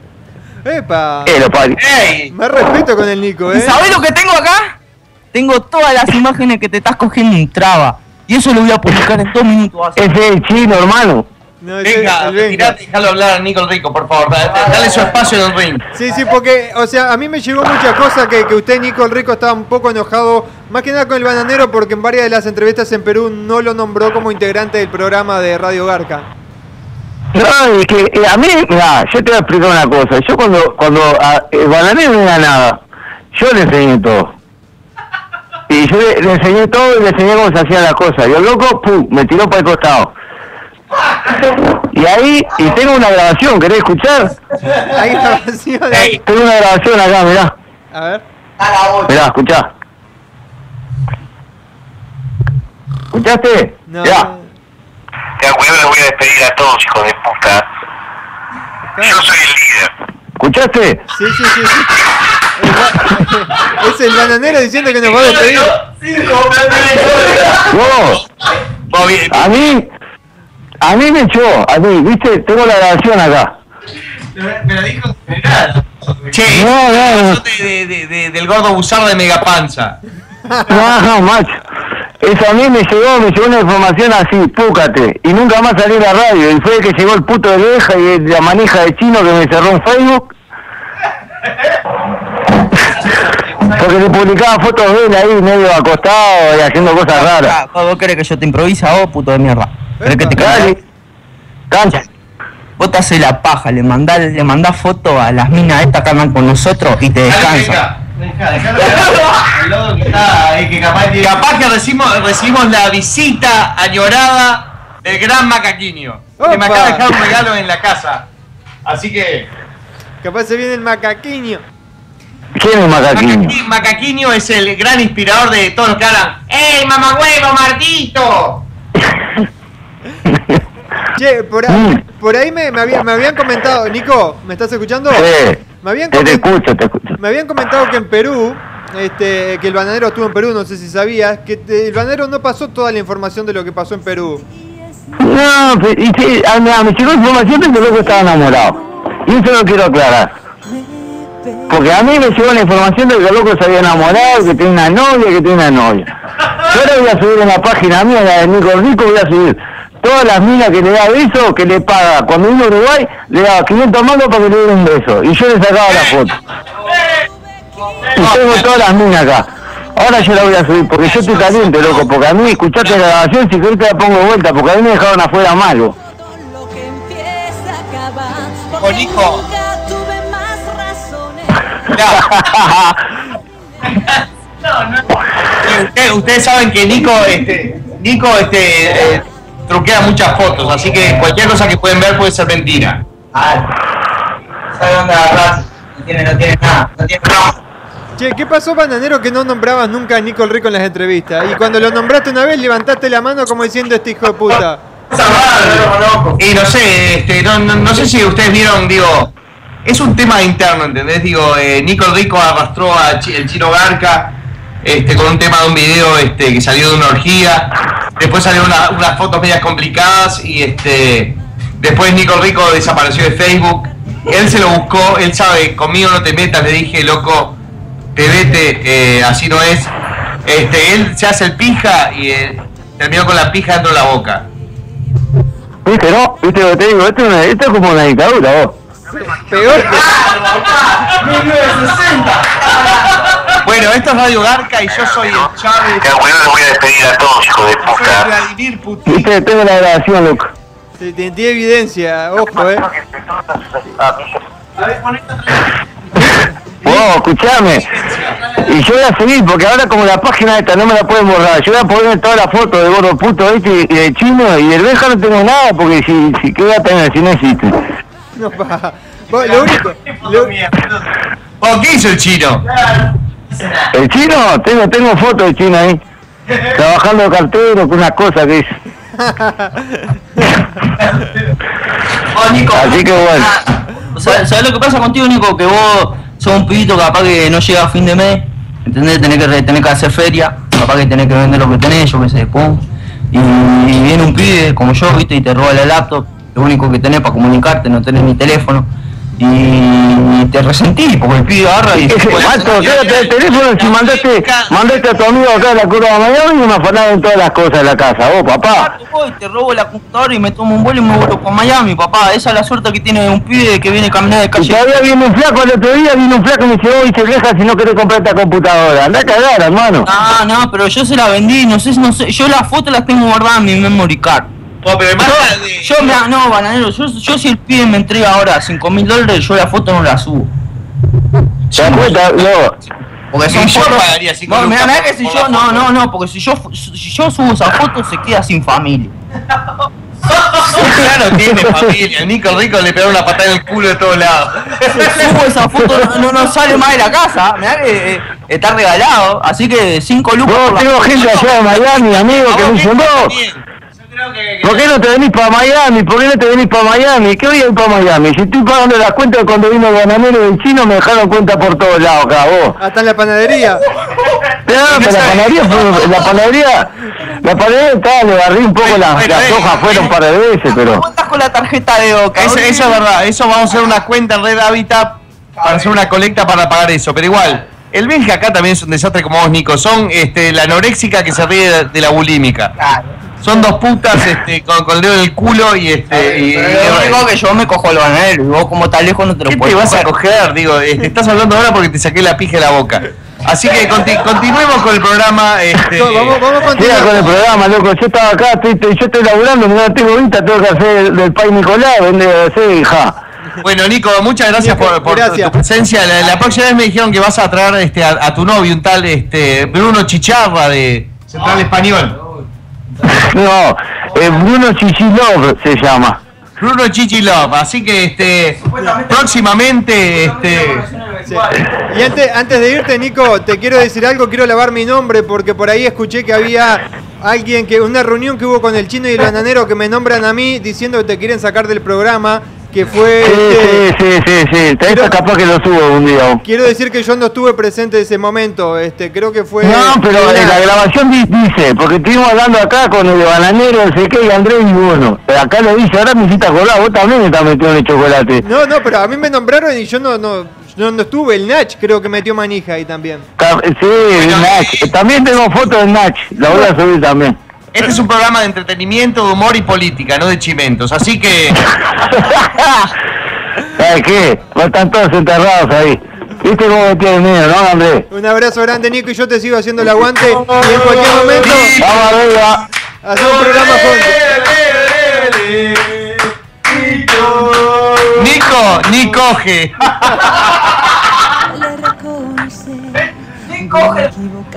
Epa. Eh, lo pari. ¡Ey! Más respeto con el Nico, ¿Y eh. sabés lo que tengo acá? Tengo todas las imágenes que te estás cogiendo en traba. Y eso lo voy a publicar en dos minutos. Ese [laughs] es el chino, hermano. No, Venga, retirate y déjalo hablar a Nico el Rico, por favor. Dale, dale su espacio en el ring. Sí, sí, porque, o sea, a mí me llegó muchas cosas que, que usted, Nico el Rico, estaba un poco enojado, más que nada con el bananero, porque en varias de las entrevistas en Perú no lo nombró como integrante del programa de Radio Garca. No, es que eh, a mí, mira, yo te voy a explicar una cosa. Yo cuando, cuando a, el bananero no era nada, yo le enseñé todo. Y yo le, le enseñé todo y le enseñé cómo se hacían las cosas. Y el loco, pum, me tiró para el costado. Y ahí, y tengo una grabación, ¿querés escuchar? Ahí grabación. Tengo una grabación acá, mirá. A ver. A la bocha. Mirá, escuchá. ¿Escuchaste? No. Mirá. Ya, weón, le voy a despedir a todos, hijos de puta. Yo soy el líder. ¿Escuchaste? Sí, sí, sí. sí. [laughs] Es el bananero diciendo que nos va a despedir. Vos, a mí, a mí me echó, a mí, viste, tengo la grabación acá. Me lo dijo Che, No, no, no. de, de, de- de- del gordo busardo de Megapanza. No, no, macho. Eso a mí me llegó, me llegó una información así, púcate. Y nunca más salí a la radio. Y fue el que llegó el puto de Leja y la manija de chino que me cerró en Facebook. Porque le publicaba fotos de él ahí medio acostado y haciendo cosas raras. Ah, ¿Vos querés que yo te improvisa vos, puto de mierda? ¿Querés que te calle? Cancha. Vos te haces la paja, le mandás, le mandás foto a las minas estas que andan con nosotros y te descansan. Deja, dejalo el [laughs] lodo que está ahí, que capaz, capaz que recibimos, recibimos la visita añorada del gran macaquiño. Que me Opa. acaba de dejar un regalo en la casa. Así que. Capaz se viene el macaquiño. ¿Quién es Macaquiño? Macaqui- Macaquiño es el gran inspirador de todos los que hablan. ¡Ey, mamagüevo, Martito! [laughs] Che, por ahí, por ahí me, me había- me habían comentado, Nico, ¿me estás escuchando? Sí. Me habían, Te, te escucho, te escucho. me habían comentado que en Perú, este, que el bananero estuvo en Perú, no sé si sabías, que te- el bananero no pasó toda la información de lo que pasó en Perú. No, y ah, mira, me llegó información de que loco estaba enamorado. Y eso lo quiero aclarar. Porque a mí me llegó la información de que el loco se había enamorado, que tiene una novia, que tiene una novia. Yo ahora voy a subir en la página mía, la de Nico Rico, voy a subir todas las minas que le da beso, que le paga. Cuando vino a Uruguay, le daba 500 mangos para que le diera un beso. Y yo le sacaba la foto. Y tengo todas las minas acá. Ahora yo la voy a subir, porque yo estoy caliente, loco, porque a mí, escuchaste la grabación, si querés te la pongo de vuelta, porque a mí me dejaron afuera malo. Con hijo. Nunca tuve más razones. Y usted- ustedes saben que Nico, este, Nico, este, eh, truquea muchas fotos, así que cualquier cosa que pueden ver puede ser mentira. Ah, ¿sabes dónde agarrás? No tiene, no tiene nada, no tiene nada. Che, ¿qué pasó, bananero, que no nombrabas nunca a Nico el Rico en las entrevistas? Y cuando lo nombraste una vez, levantaste la mano como diciendo este hijo de puta. Y no sé, este, no, no, no sé si ustedes vieron, digo, es un tema interno, ¿entendés? Digo, eh, Nico Rico arrastró a Chi- el chino Garca este, con un tema de un video este, que salió de una orgía. Después salieron una- unas fotos medias complicadas y este después Nico Rico desapareció de Facebook. Él se lo buscó, él sabe, conmigo no te metas, le dije, loco, te vete, así no es. Este, él se hace el pija y eh, terminó con la pija dentro de la boca. ¿Viste, no? ¿Viste lo que te digo? Esto esto es como una dictadura, vos. Peor que... Bueno, esto es Radio Garca y yo soy el Chávez. Que bueno, les voy a despedir a todos, hijos de Yo soy puta. Vladimir Putin. Viste, tengo la grabación, loco. Sí, tiene, tiene evidencia, ojo, eh. Vos, escuchame. Y yo voy a seguir, porque ahora como la página esta no me la pueden borrar, yo voy a poner todas las fotos de gordo puto este y de chino y del Benja no tengo nada, porque si, si ¿qué voy a tener si no existe? No, pa. [laughs] Vos, lo único. Lo, Oh, ¿Qué hizo el chino? ¿El chino? Tengo, tengo fotos del chino ahí. Trabajando de cartero con unas cosas que hizo. Oh, Nico. Así que bueno. ¿Sabes, sabés lo que pasa contigo, Nico? Que vos sos un pibito capaz que no llega a fin de mes, ¿entendés? Tenés que, re- tenés que hacer feria, capaz que tenés que vender lo que tenés, yo qué sé, pum. Y, y viene un pibe como yo, ¿viste? Y te roba la laptop, lo único que tenés para comunicarte, no tenés ni teléfono. Y te resentís, porque el pibe agarra y Mato, quédate el teléfono si mandaste, mandaste a tu amigo acá a la curva de Miami y me afanaron todas las cosas de la casa. Vos, papá. voy, te robo la computadora y me tomo un vuelo y me vuelvo para Miami, papá. Esa es la suerte que tiene un pibe que viene caminando de Y calle. todavía viene un flaco el otro día, vino un flaco y me dice, vos dice vieja si no querés comprar esta computadora. Anda a cagar, hermano. No, no, pero yo se la vendí, no sé, no sé, yo las fotos las tengo guardadas en mi memory card. Oh, pero además Yo, yo me, no, bananero, yo, yo si el pibe me entrega ahora 5 mil dólares, yo la foto no la subo. ¿Te das cuenta? No. Porque son yo pagaría cinco No, mirá, que si yo, no, no, no, porque si yo, si yo subo esa foto se queda sin familia. [laughs] No tiene familia. El Nico Rico le pegó una patada en el culo de todos lados. Subo esa foto, no, no sale más de la casa, mirá que eh, está regalado, así que 5 lucas la tengo gente allá de Miami, amigo, que me vos, ¿por qué no te venís para Miami? ¿Por qué no te venís para Miami? ¿Qué voy a ir para Miami? Si estoy pagando las cuentas cuando vino el bananero del chino, me dejaron cuenta por todos lados acá, vos. hasta en la panadería. No, pero la [laughs] panadería, fue- la panadería, la panadería estaba, le barrí un poco las, Bueno, las hojas fueron un par de veces, pero... ¿Cómo estás con la tarjeta de Oca? Eso, eso es verdad. Eso vamos a hacer una cuenta en Red Habitat para hacer una colecta para pagar eso. Pero igual, el Benja acá también es un desastre como vos, Nico. Son este, la anoréxica que se ríe de, de la bulímica. Son dos putas este, con, con el dedo en el culo y este. y- Pero y- digo que yo me cojo el bananero y vos como estás lejos no te lo ¿Qué te puedes vas a coger. Digo, este, estás hablando ahora porque te saqué la pija de la boca. Así que conti- continuemos con el programa. Este, No, vamos, vamos a Siga con el continuar. programa, loco. Yo estaba acá, estoy, estoy- yo estoy laburando, no tengo vista, tengo que hacer el- del Pai Nicolás, vender hacer hija. Bueno, Nico, muchas gracias Nico, por, por tu- gracias. tu presencia. La, la próxima vez me dijeron que vas a traer este, a, a tu novio, un tal este, Bruno Chicharra de Central Español. [laughs] No, eh, Bruno Chichilov se llama. Bruno Chichilov, así que este próximamente este Sí. Y antes, antes de irte, Nico, te quiero decir algo, quiero lavar mi nombre porque por ahí escuché que había alguien que, una reunión que hubo con el chino y el bananero que me nombran a mí diciendo que te quieren sacar del programa, que fue... Sí, este, sí, sí, sí, sí. Te Quiero- capaz que lo subo un día. Quiero decir que yo no estuve presente en ese momento, este, creo que fue... No, pero una- en la grabación di- dice, porque estuvimos hablando acá con el bananero, no sé qué, y Andrés y bueno. Pero acá lo dice, ahora me hiciste acordar, vos también estás metido en el chocolate. No, no, pero a mí me nombraron y yo no, no, no, no estuve, el Nach creo que metió manija ahí también. Ta- Sí, el Nach. También tengo fotos del Nach, la voy a subir también. Este es un programa de entretenimiento, de humor y política, no de chimentos. Así que [laughs] ¿Sabes qué? No están todos enterrados ahí. ¿Viste cómo me tienen miedo, no, Andrés? Un abrazo grande, Nico, y yo te sigo haciendo el aguante y en cualquier momento Vamos arriba. hacemos un programa juntos. Nico, ni coge. [laughs] Le reconoce.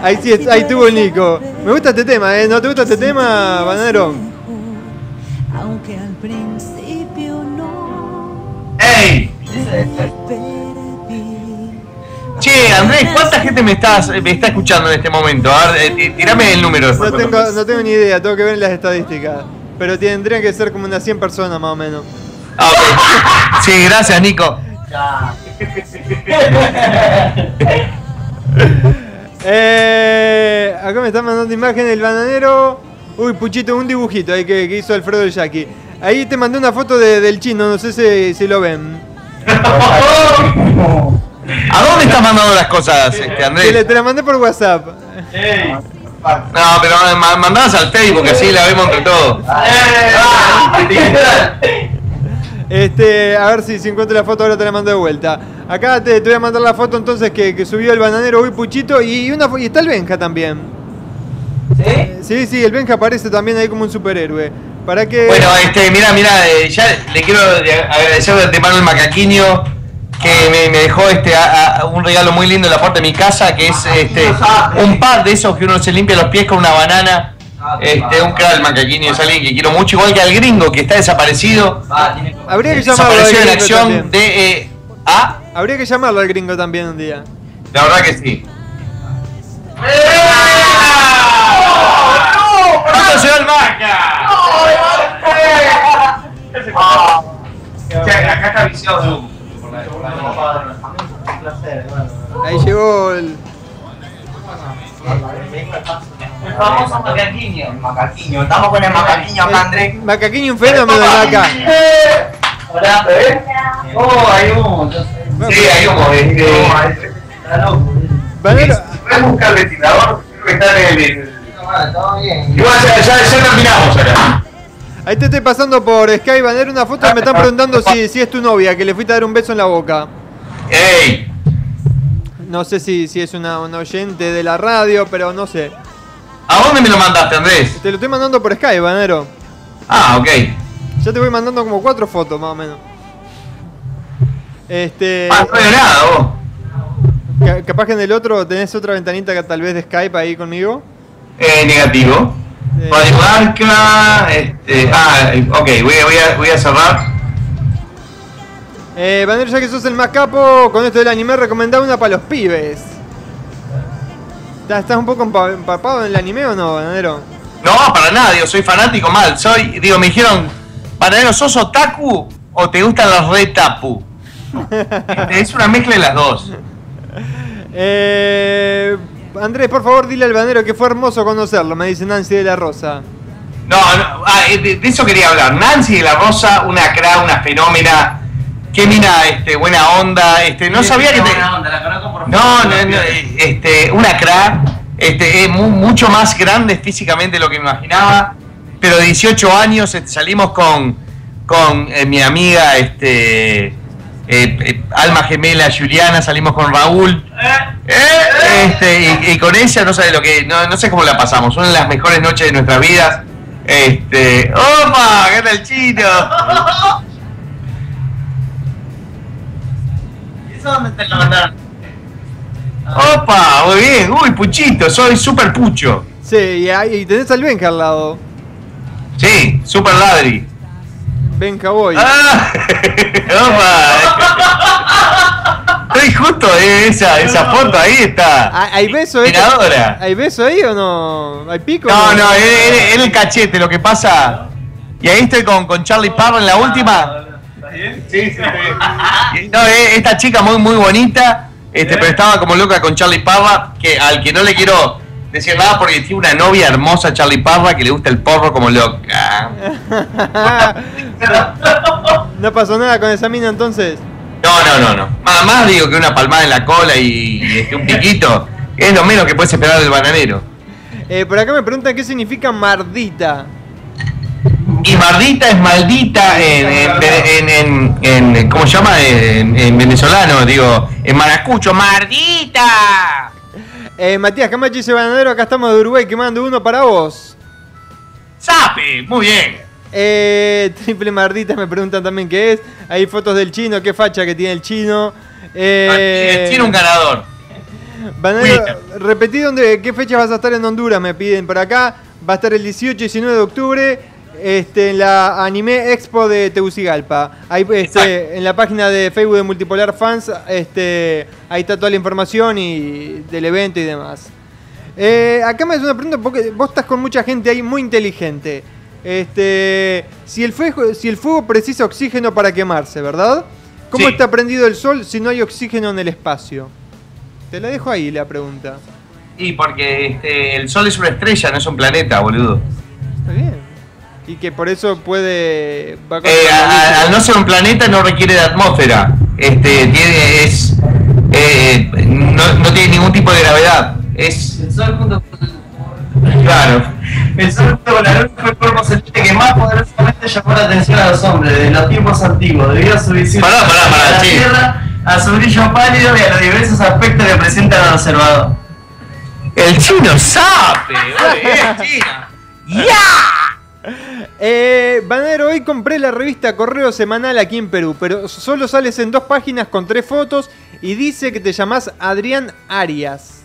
Ahí sí, es- ahí tuvo el Nico. Me gusta este tema, ¿eh? ¿No te gusta este tema, Bananero? Aunque al principio no ¡Ey! Che, Andrés, ¿cuánta gente me estás me está escuchando en este momento? A ver, eh, ti- tirame el número. No tengo, no tengo ni idea, tengo que ver las estadísticas. Pero tendrían que ser como unas 100 personas más o menos. Ah, ok. Sí, gracias, Nico. [laughs] Eh, acá me están mandando imagen el bananero. Uy, Puchito, un dibujito ahí que, que hizo Alfredo el Jackie. Ahí te mandé una foto de- del chino, no sé si, si lo ven. ¿A dónde estás mandando las cosas, este, le- Andrés? te la mandé por WhatsApp. No, pero ma- mandalas al Facebook, así la vemos entre todos. Este, a ver si, si encuentro la foto, ahora te la mando de vuelta. Acá te, te voy a mandar la foto entonces que, que subió el bananero hoy Puchito y, una, y está el Benja también. ¿Sí? Sí, sí, el Benja aparece también ahí como un superhéroe. ¿Para que Bueno, este, mira, mira, eh, ya le quiero de- agradecer de antemano al macaquiño que me, me dejó este a- a- un regalo muy lindo en la puerta de mi casa, que es este un par de esos que uno se limpia los pies con una banana. Este, un crack el macaquiño, es alguien que quiero mucho, igual que al gringo que está desaparecido. Habría que llamarlo al Desapareció en gringo acción también. de eh, ¿Ah? Habría que llamarlo al gringo también un día. La verdad que sí. ¡Pronto se va el Maca! Acá está viciado Ahí llegó el. El famoso macaquiño. Macaquiño. Estamos con el macaquiño acá, André. Macaquiño un fenómeno de acá. Hola, ¿ves? Oh, hay humo. Sí, hay humo. Este, Está loco. Banero, Voy a buscar el ventilador, creo que está en el. Todo bien. Igual ya, ya, ya terminamos acá. ahí te estoy pasando por Skype, Banero, una foto y me están preguntando si, si es tu novia, que le fuiste a dar un beso en la boca. ¡Ey! No sé si, si es una, una oyente de la radio, pero no sé. ¿A dónde me lo mandaste, Andrés? Te lo estoy mandando por Skype, Banero. Ah, ok. Ya te voy mandando como cuatro fotos, más o menos. Este. Ah, no veo nada, vos. ca- capaz que en el otro tenés otra ventanita que tal vez de Skype ahí conmigo. Eh, negativo. Eh, Arca, este. Ah, ok, voy a, voy a, voy a cerrar. Eh, Banero, ya que sos el más capo, con esto del anime, recomendá una para los pibes. ¿Estás un poco empa- empapado en el anime o no, Banero? No, para nada, digo, soy fanático mal. Soy, digo, me dijeron, Panadero, ¿sos otaku o te gustan los retapu? [laughs] Es una mezcla de las dos. Eh, Andrés, por favor, dile al Banero que fue hermoso conocerlo, me dice Nancy de la Rosa. No, no ah, eh, de, de eso quería hablar. Nancy de la Rosa, una cra, una fenómena. Qué mina, este, buena onda. Este, no sabía que te. Buena onda, la conozco por No, no, no, este, una cra, este, es mu- mucho más grande físicamente de lo que me imaginaba, pero 18 años, este, salimos con, con eh, mi amiga, este, eh, eh, alma gemela Juliana, salimos con Raúl, eh, este, y, y con ella no sabe lo que, no, no sé cómo la pasamos, una de las mejores noches de nuestras vidas, este, ¡opa! ¡Gana el chino! [laughs] ¿Eso dónde lo mandaron? ¡Opa! Muy bien, uy, puchito, soy super pucho. Sí, y, ahí- y tenés al Benja al lado. Sí, super ladri. Benja Boy. ¡Ah! [laughs] ¡Opa! Estoy justo en esa, esa foto, ahí está. ¿Hay, beso ahí? ¿Hay beso ahí o no? ¿Hay pico? No, no, es el cachete lo que pasa. Y ahí estoy con, con Charlie Parra en la última. Sí, sí. [laughs] No, es esta chica muy, muy bonita, este, pero estaba como loca con Charlie Parra, que al que no le quiero decir nada porque tiene una novia hermosa, Charlie Parra, que le gusta el porro como loca. [laughs] no pasó nada con esa mina entonces. No, no, no, no. Más, más digo que una palmada en la cola y, y, este, un piquito. Es lo menos que puedes esperar del bananero. Eh, por acá me preguntan qué significa mardita. Y maldita es maldita en, en, en, en- en- ¿cómo se llama? En, en venezolano, digo, en maracucho, maldita. Eh, Matías Camacho dice Banadero, acá estamos de Uruguay quemando uno para vos. ¡Sape! Muy bien. Eh, [laughs] triple Mardita me preguntan también qué es. Hay fotos del chino, qué facha que tiene el chino. Eh, Tiene un ganador. Bananero, repetí dónde, qué fecha vas a estar en Honduras, me piden por acá. Va a estar el 18 y 19 de octubre este, en la Anime Expo de Tegucigalpa. Ahí, este, en la página de Facebook de Multipolar Fans, este, ahí está toda la información y del evento y demás. Eh, acá me hace una pregunta porque vos estás con mucha gente ahí muy inteligente. Este, si el fuego, si el fuego precisa oxígeno para quemarse, ¿verdad? ¿Cómo Sí. está prendido el sol si no hay oxígeno en el espacio? Te la dejo ahí la pregunta. Y porque este, el Sol es una estrella, no es un planeta, boludo. Está bien. Y que por eso puede. va Eh, a- luz. al no ser un planeta no requiere de atmósfera. Este, tiene, es, eh, no, no tiene ningún tipo de gravedad. Es El sol junto con claro. el sol junto con la luna fue el cuerpo celeste que más poderosamente llamó la atención a los hombres de los tiempos antiguos, debido a su visión Pará, pará, pará, a la. Tierra, a su brillo pálido y a los diversos aspectos que presentan al observador. El chino sabe, muy bien, chino. [laughs] Eh, Banero, hoy compré la revista Correo Semanal aquí en Perú, pero solo sales en dos páginas con tres fotos y dice que te llamás Adrián Arias.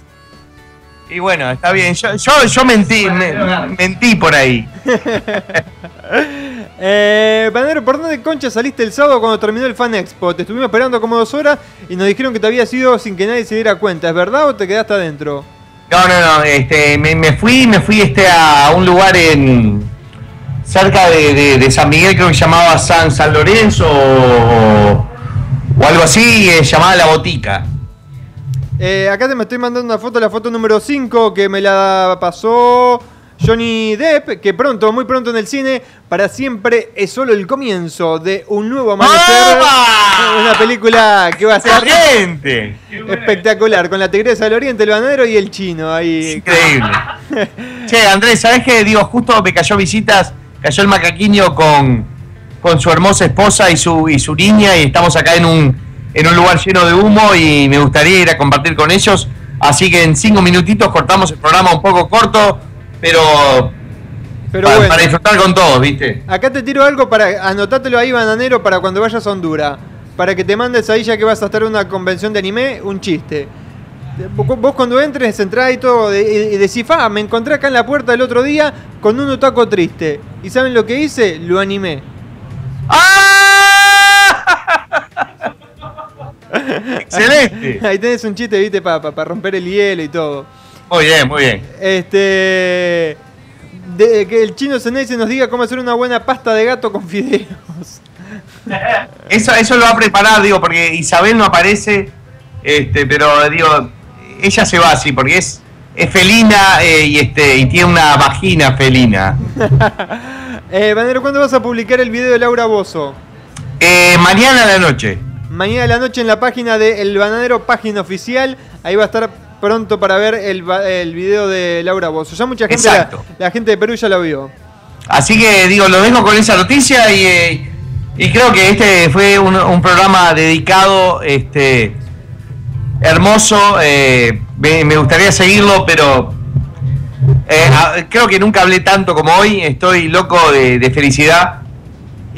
Y bueno, está bien. Yo, yo, yo mentí, me- mentí por ahí. [laughs] Eh, Banero, ¿por dónde concha saliste el sábado cuando terminó el Fan Expo? Te estuvimos esperando como dos horas y nos dijeron que te había ido sin que nadie se diera cuenta. ¿Es verdad o te quedaste adentro? No, no, no. Este, me, me fui, me fui este a un lugar en cerca de, de- de San Miguel, creo que se llamaba San San Lorenzo o, o algo así, eh, llamada La Botica. Eh, acá te me estoy mandando una foto, la foto número 5, que me la pasó Johnny Depp, que pronto, muy pronto en el cine, para siempre es solo el comienzo de un nuevo amanecer. [laughs] Una película que va a ser ¡Excelente! espectacular, con la tigresa del oriente, el banadero y el chino ahí. Increíble. [laughs] che, Andrés, ¿sabés qué? Digo, justo me cayó visitas, cayó el macaquiño con, con su hermosa esposa y su, y su niña y estamos acá en un, en un lugar lleno de humo y me gustaría ir a compartir con ellos. Así que en cinco minutitos cortamos el programa un poco corto, pero, Pero para, bueno. para disfrutar con todos, ¿viste? Acá te tiro algo para anotátelo ahí, bananero, para cuando vayas a Honduras. Para que te mandes ahí, ya que vas a estar en una convención de anime, un chiste. Vos vos cuando entres, entrás y todo, y decís, ah, me encontré acá en la puerta el otro día con un otaco triste. ¿Y saben lo que hice? Lo animé. [laughs] ¡Excelente! Ahí tenés un chiste, viste, para romper el hielo y todo. Muy bien, muy bien. Este. de- que el chino Zenese nos diga cómo hacer una buena pasta de gato con fideos. [laughs] Eso, eso lo va a preparar, digo, porque Isabel no aparece, este, pero digo, ella se va así, porque es, es felina eh, y este y tiene una vagina felina. [laughs] Eh, ¿cuándo vas a publicar el video de Laura Bozo? Eh, mañana a la noche. Mañana de la noche en la página de El Bananero, página oficial. Ahí va a estar pronto para ver el, el video de Laura Bozo. Ya mucha gente, la, Exacto. la gente de Perú ya lo vio. Así que digo, lo dejo con esa noticia y, eh, y creo que este fue un, un programa dedicado, este hermoso. eh, me, me gustaría seguirlo, pero eh, creo que nunca hablé tanto como hoy. Estoy loco de, de felicidad.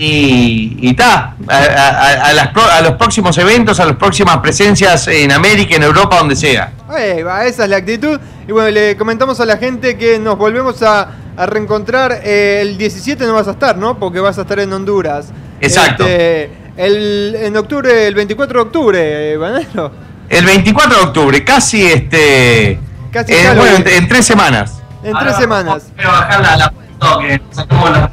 Y, y ta, a, a- a las pro- a los próximos eventos, a las próximas presencias en América, en Europa, donde sea. Ahí va, esa es la actitud. Y bueno, le comentamos a la gente que nos volvemos a, reencontrar. eh, el 17 no vas a estar, ¿no? Porque vas a estar en Honduras. Exacto. Este, el, en octubre, el 24 de octubre, eh, Banero. El 24 de octubre, casi este. Casi eh, bueno, en, en tres semanas. En tres semanas. Bajar la, la foto que sacamos la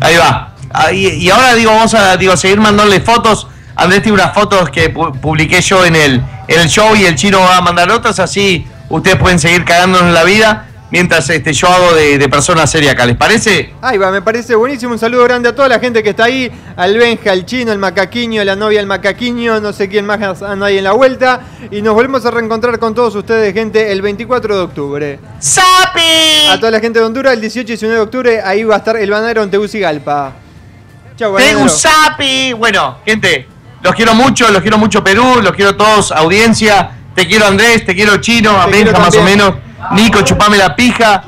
Ahí va. Ah, y, y ahora digo, vamos a digo, seguir mandándole fotos. Andrés tiene unas fotos que pu- publiqué yo en el, en el show y el chino va a mandar otras, así ustedes pueden seguir cagándonos la vida mientras este, yo hago de, de persona seria acá. ¿Les parece? Ahí va, me parece buenísimo. Un saludo grande a toda la gente que está ahí. Al Benja, al chino, al macaquiño, la novia, el macaquiño, no sé quién más anda ahí en la vuelta. Y nos volvemos a reencontrar con todos ustedes, gente, el 24 de octubre. ¡Sapi! A toda la gente de Honduras, el 18 y 19 de octubre, ahí va a estar el banadero en Tegucigalpa. Chau, banadero. Tegusapi. Bueno, gente, los quiero mucho, los quiero mucho Perú, los quiero todos, audiencia. Te quiero Andrés, te quiero Chino, a quiero Benja más o menos. Nico, chupame la pija.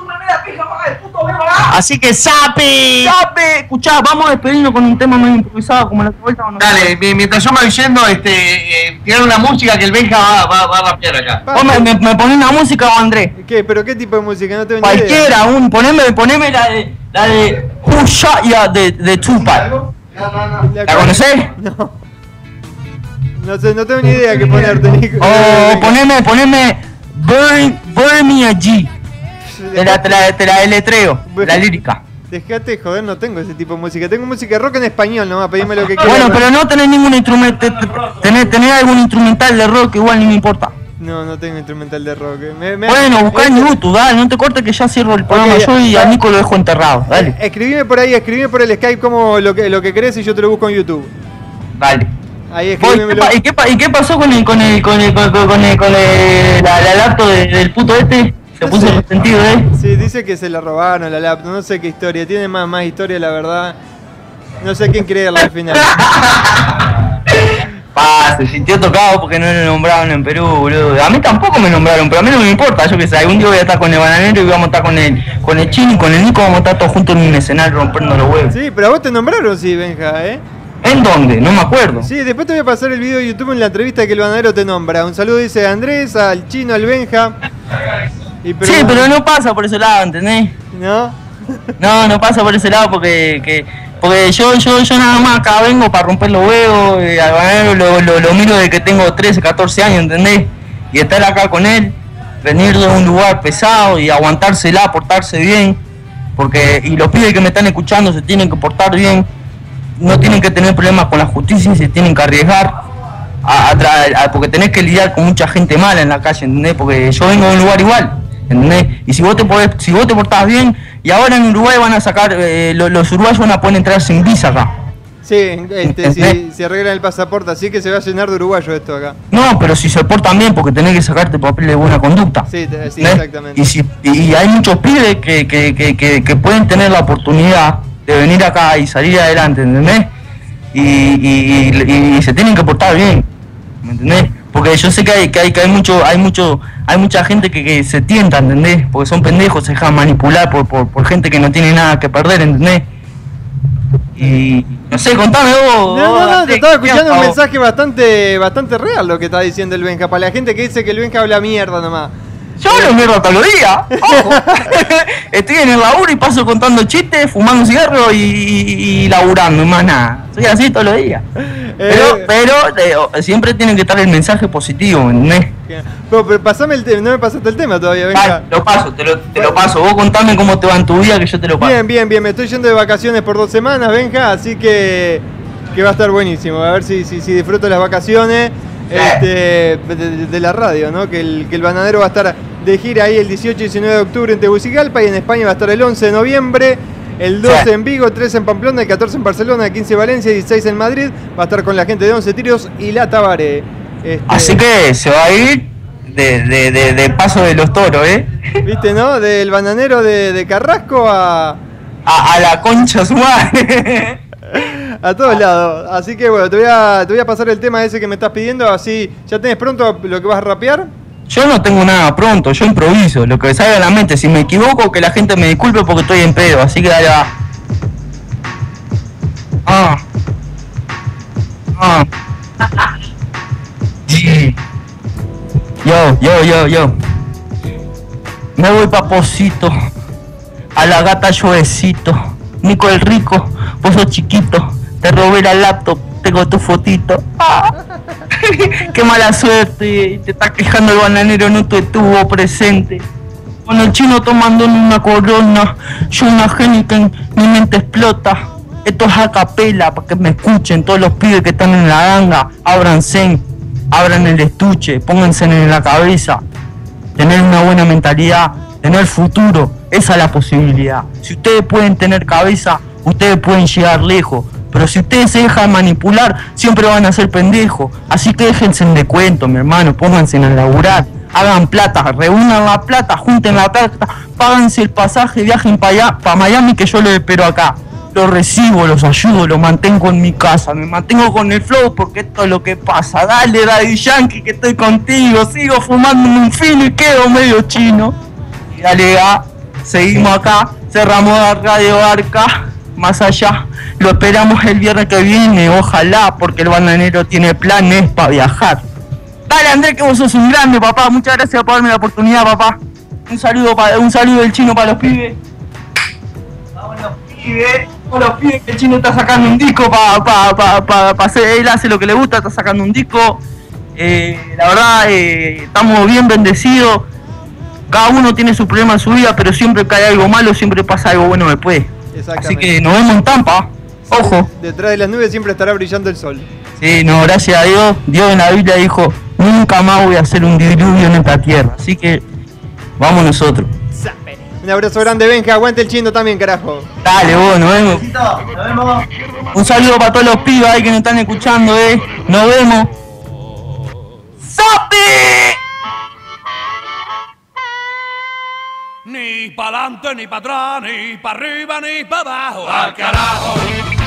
Así que Sapi. ¡Sape! Escuchá, vamos a despedirnos con un tema más improvisado como la vuelta o no. Dale, mi- mientras yo me voy yendo, este, eh, tirar una música que el Benja va, va, va a rapear acá. Vos me, me, me ponés una música o Andrés. ¿Qué? ¿Pero qué tipo de música? No tengo ni idea. Cualquiera, un, poneme, poneme la de la de Who Shot Ya de, de Tupac. ¿La conocés? No. No sé, no tengo ni idea qué ponerte, Nico. O poneme, poneme Burn, Burn Me a G. Te la, te la, te la deletreo, la lírica. Dejate de joder, no tengo ese tipo de música. Tengo música rock en español nomás, pedime lo que quieras. Bueno, pero no tenés ningún instrumento, tenés, tenés algún instrumental de rock, igual ni me importa. No, no tengo instrumental de rock. Me- me- Bueno, buscá en eh, YouTube, dale, no te cortes que ya cierro el programa yo y ya. a Nico lo dejo enterrado, dale. Escribime por ahí, escribime por el Skype como lo que, lo que querés y yo te lo busco en YouTube. Dale. Ahí Voy, ¿qué, escribímelo. pa- y, qué, y qué pasó con el, con el, con el, con, con- con el, con el- la, la laptop de- del puto este? Se puso resentido, ¿eh? Sí, dice que se la robaron la laptop, no sé qué historia. Tiene más, más historia, la verdad. No sé quién creerle al final. Pa, se sintió tocado porque no lo nombraron en Perú, boludo. A mí tampoco me nombraron, pero a mí no me importa. Yo que sé, algún día voy a estar con el bananero y vamos a estar con el, con el chino y con el Nico, vamos a estar todos juntos en un escenario rompiendo los huevos. Sí, pero a vos te nombraron, sí, Benja, ¿eh? ¿En dónde? No me acuerdo. Sí, después te voy a pasar el video de YouTube en la entrevista que el banadero te nombra. Un saludo dice a Andrés, al chino, al Benja. Y sí, pero no pasa por ese lado, ¿entendés? ¿No? No, no pasa por ese lado porque que, porque yo, yo, yo nada más acá vengo para romper los huevos, eh, al bananero lo, lo, lo miro de que tengo 13, 14 años, ¿entendés? Y estar acá con él, venir de un lugar pesado y aguantársela, portarse bien, porque y los pibes que me están escuchando se tienen que portar bien, no tienen que tener problemas con la justicia y se tienen que arriesgar, a, a porque tenés que lidiar con mucha gente mala en la calle, ¿entendés? Porque yo vengo de un lugar igual, ¿entendés? Y si vos te podés, si vos te portás bien, y ahora en Uruguay van a sacar, eh, lo- los uruguayos van a poder entrar sin visa acá. Sí, este, si, si arreglan el pasaporte, así que se va a llenar de uruguayos esto acá. No, pero si se portan bien, porque tenés que sacarte papel de buena conducta. Sí, sí, exactamente. Y, si, y hay muchos pibes que, que, que pueden tener la oportunidad de venir acá y salir adelante, ¿entendés? Y, y, y- y se tienen que portar bien, ¿me entendés? Porque yo sé que hay, que hay, que hay mucho, hay mucho, hay mucha gente que, que se tienta, ¿entendés? Porque son pendejos, se dejan manipular por, por, por gente que no tiene nada que perder, ¿entendés? Y no sé, contame vos. No, no, no, te estaba ¿qué escuchando un mensaje bastante, bastante real lo que está diciendo el Benja. Para la gente que dice que el Benja habla mierda nomás. Yo hablo mierda todos los días. Ojo. [laughs] Estoy en el laburo y paso contando chistes, fumando cigarro y, y, y laburando, y más nada. Soy así todos los días. Pero, Eh. pero eh, siempre tiene que estar el mensaje positivo, ¿entendés? Pero, pero pasame el tema, no me pasaste el tema todavía. Dale, lo paso, te lo, te lo paso. Vos contame cómo te va en tu vida que yo te lo paso. Bien, bien, bien. Me estoy yendo de vacaciones por dos semanas, Benja, así que, que va a estar buenísimo. A ver si, si, si disfruto las vacaciones este, de la radio, ¿no? Que el, que el bananero va a estar de gira ahí el 18 y 19 de octubre en Tegucigalpa y en España va a estar el 11 de noviembre. El 12 Sí. en Vigo, 13 en Pamplona, el 14 en Barcelona, el 15 en Valencia, 16 en Madrid. Va a estar con la gente de 11 tiros y la Tabaré. Este, Así que se va a ir de, de, de, de paso de los toros, ¿eh? ¿Viste, no? Del bananero de, Carrasco a, A, a la concha su madre. [laughs] a todos lados. Así que bueno, te voy, a, te voy a pasar el tema ese que me estás pidiendo. Así, ¿ya tenés pronto lo que vas a rapear? Yo no tengo nada pronto, yo improviso, lo que me salga a la mente. Si me equivoco, que la gente me disculpe porque estoy en pedo, así que dale va. Ah. Ah. Yo, yo, yo, yo. Me voy paposito. A la gata lluevecito. Nico el rico, vos sos chiquito. Te robé la laptop, tengo tu fotito. Ah. [laughs] Qué mala suerte, te está quejando el bananero, no te estuvo presente. Con el chino tomando una corona, yo una Heineken, mi mente explota. Esto es a capela, para que me escuchen todos los pibes que están en la ganga. Ábranse, abran el estuche, pónganse en la cabeza. Tener una buena mentalidad, tener futuro, esa es la posibilidad. Si ustedes pueden tener cabeza, ustedes pueden llegar lejos. Pero si ustedes se dejan manipular, siempre van a ser pendejos. Así que déjense de cuento, mi hermano, pónganse a laburar. Hagan plata, reúnan la plata, junten la plata, páganse el pasaje, viajen para allá, para Miami que yo los espero acá. Los recibo, los ayudo, los mantengo en mi casa, me mantengo con el flow porque esto es lo que pasa. Dale, Daddy Yankee, que estoy contigo, sigo fumando un filo y quedo medio chino. Y dale, va, seguimos acá, cerramos la radio Arca, más allá. Lo esperamos el viernes que viene, ojalá, porque el bananero tiene planes para viajar. Dale, Andrés, que vos sos un grande, papá. Muchas gracias por darme la oportunidad, papá. Un saludo, pa- un saludo del chino para los pibes. Vamos los pibes, vamos los pibes que el chino está sacando un disco para pa, pa, pa, hacer, él hace lo que le gusta, está sacando un disco. Eh, la verdad, eh, estamos bien bendecidos. Cada uno tiene su problema en su vida, pero siempre hay algo malo, siempre pasa algo bueno después. Así que nos vemos en Tampa. Ojo. Detrás de las nubes siempre estará brillando el sol. Sí, no, gracias a Dios. Dios en la Biblia dijo, nunca más voy a hacer un diluvio en esta tierra. Así que vamos nosotros. Un abrazo grande, Benja. Aguante el chino también, carajo. Dale, vos, nos vemos. Nos vemos. Un saludo para todos los pibes ahí que nos están escuchando, eh. Nos vemos. ¡Sapi! Ni para adelante, ni para atrás, ni para arriba, ni para abajo. ¡Al carajo!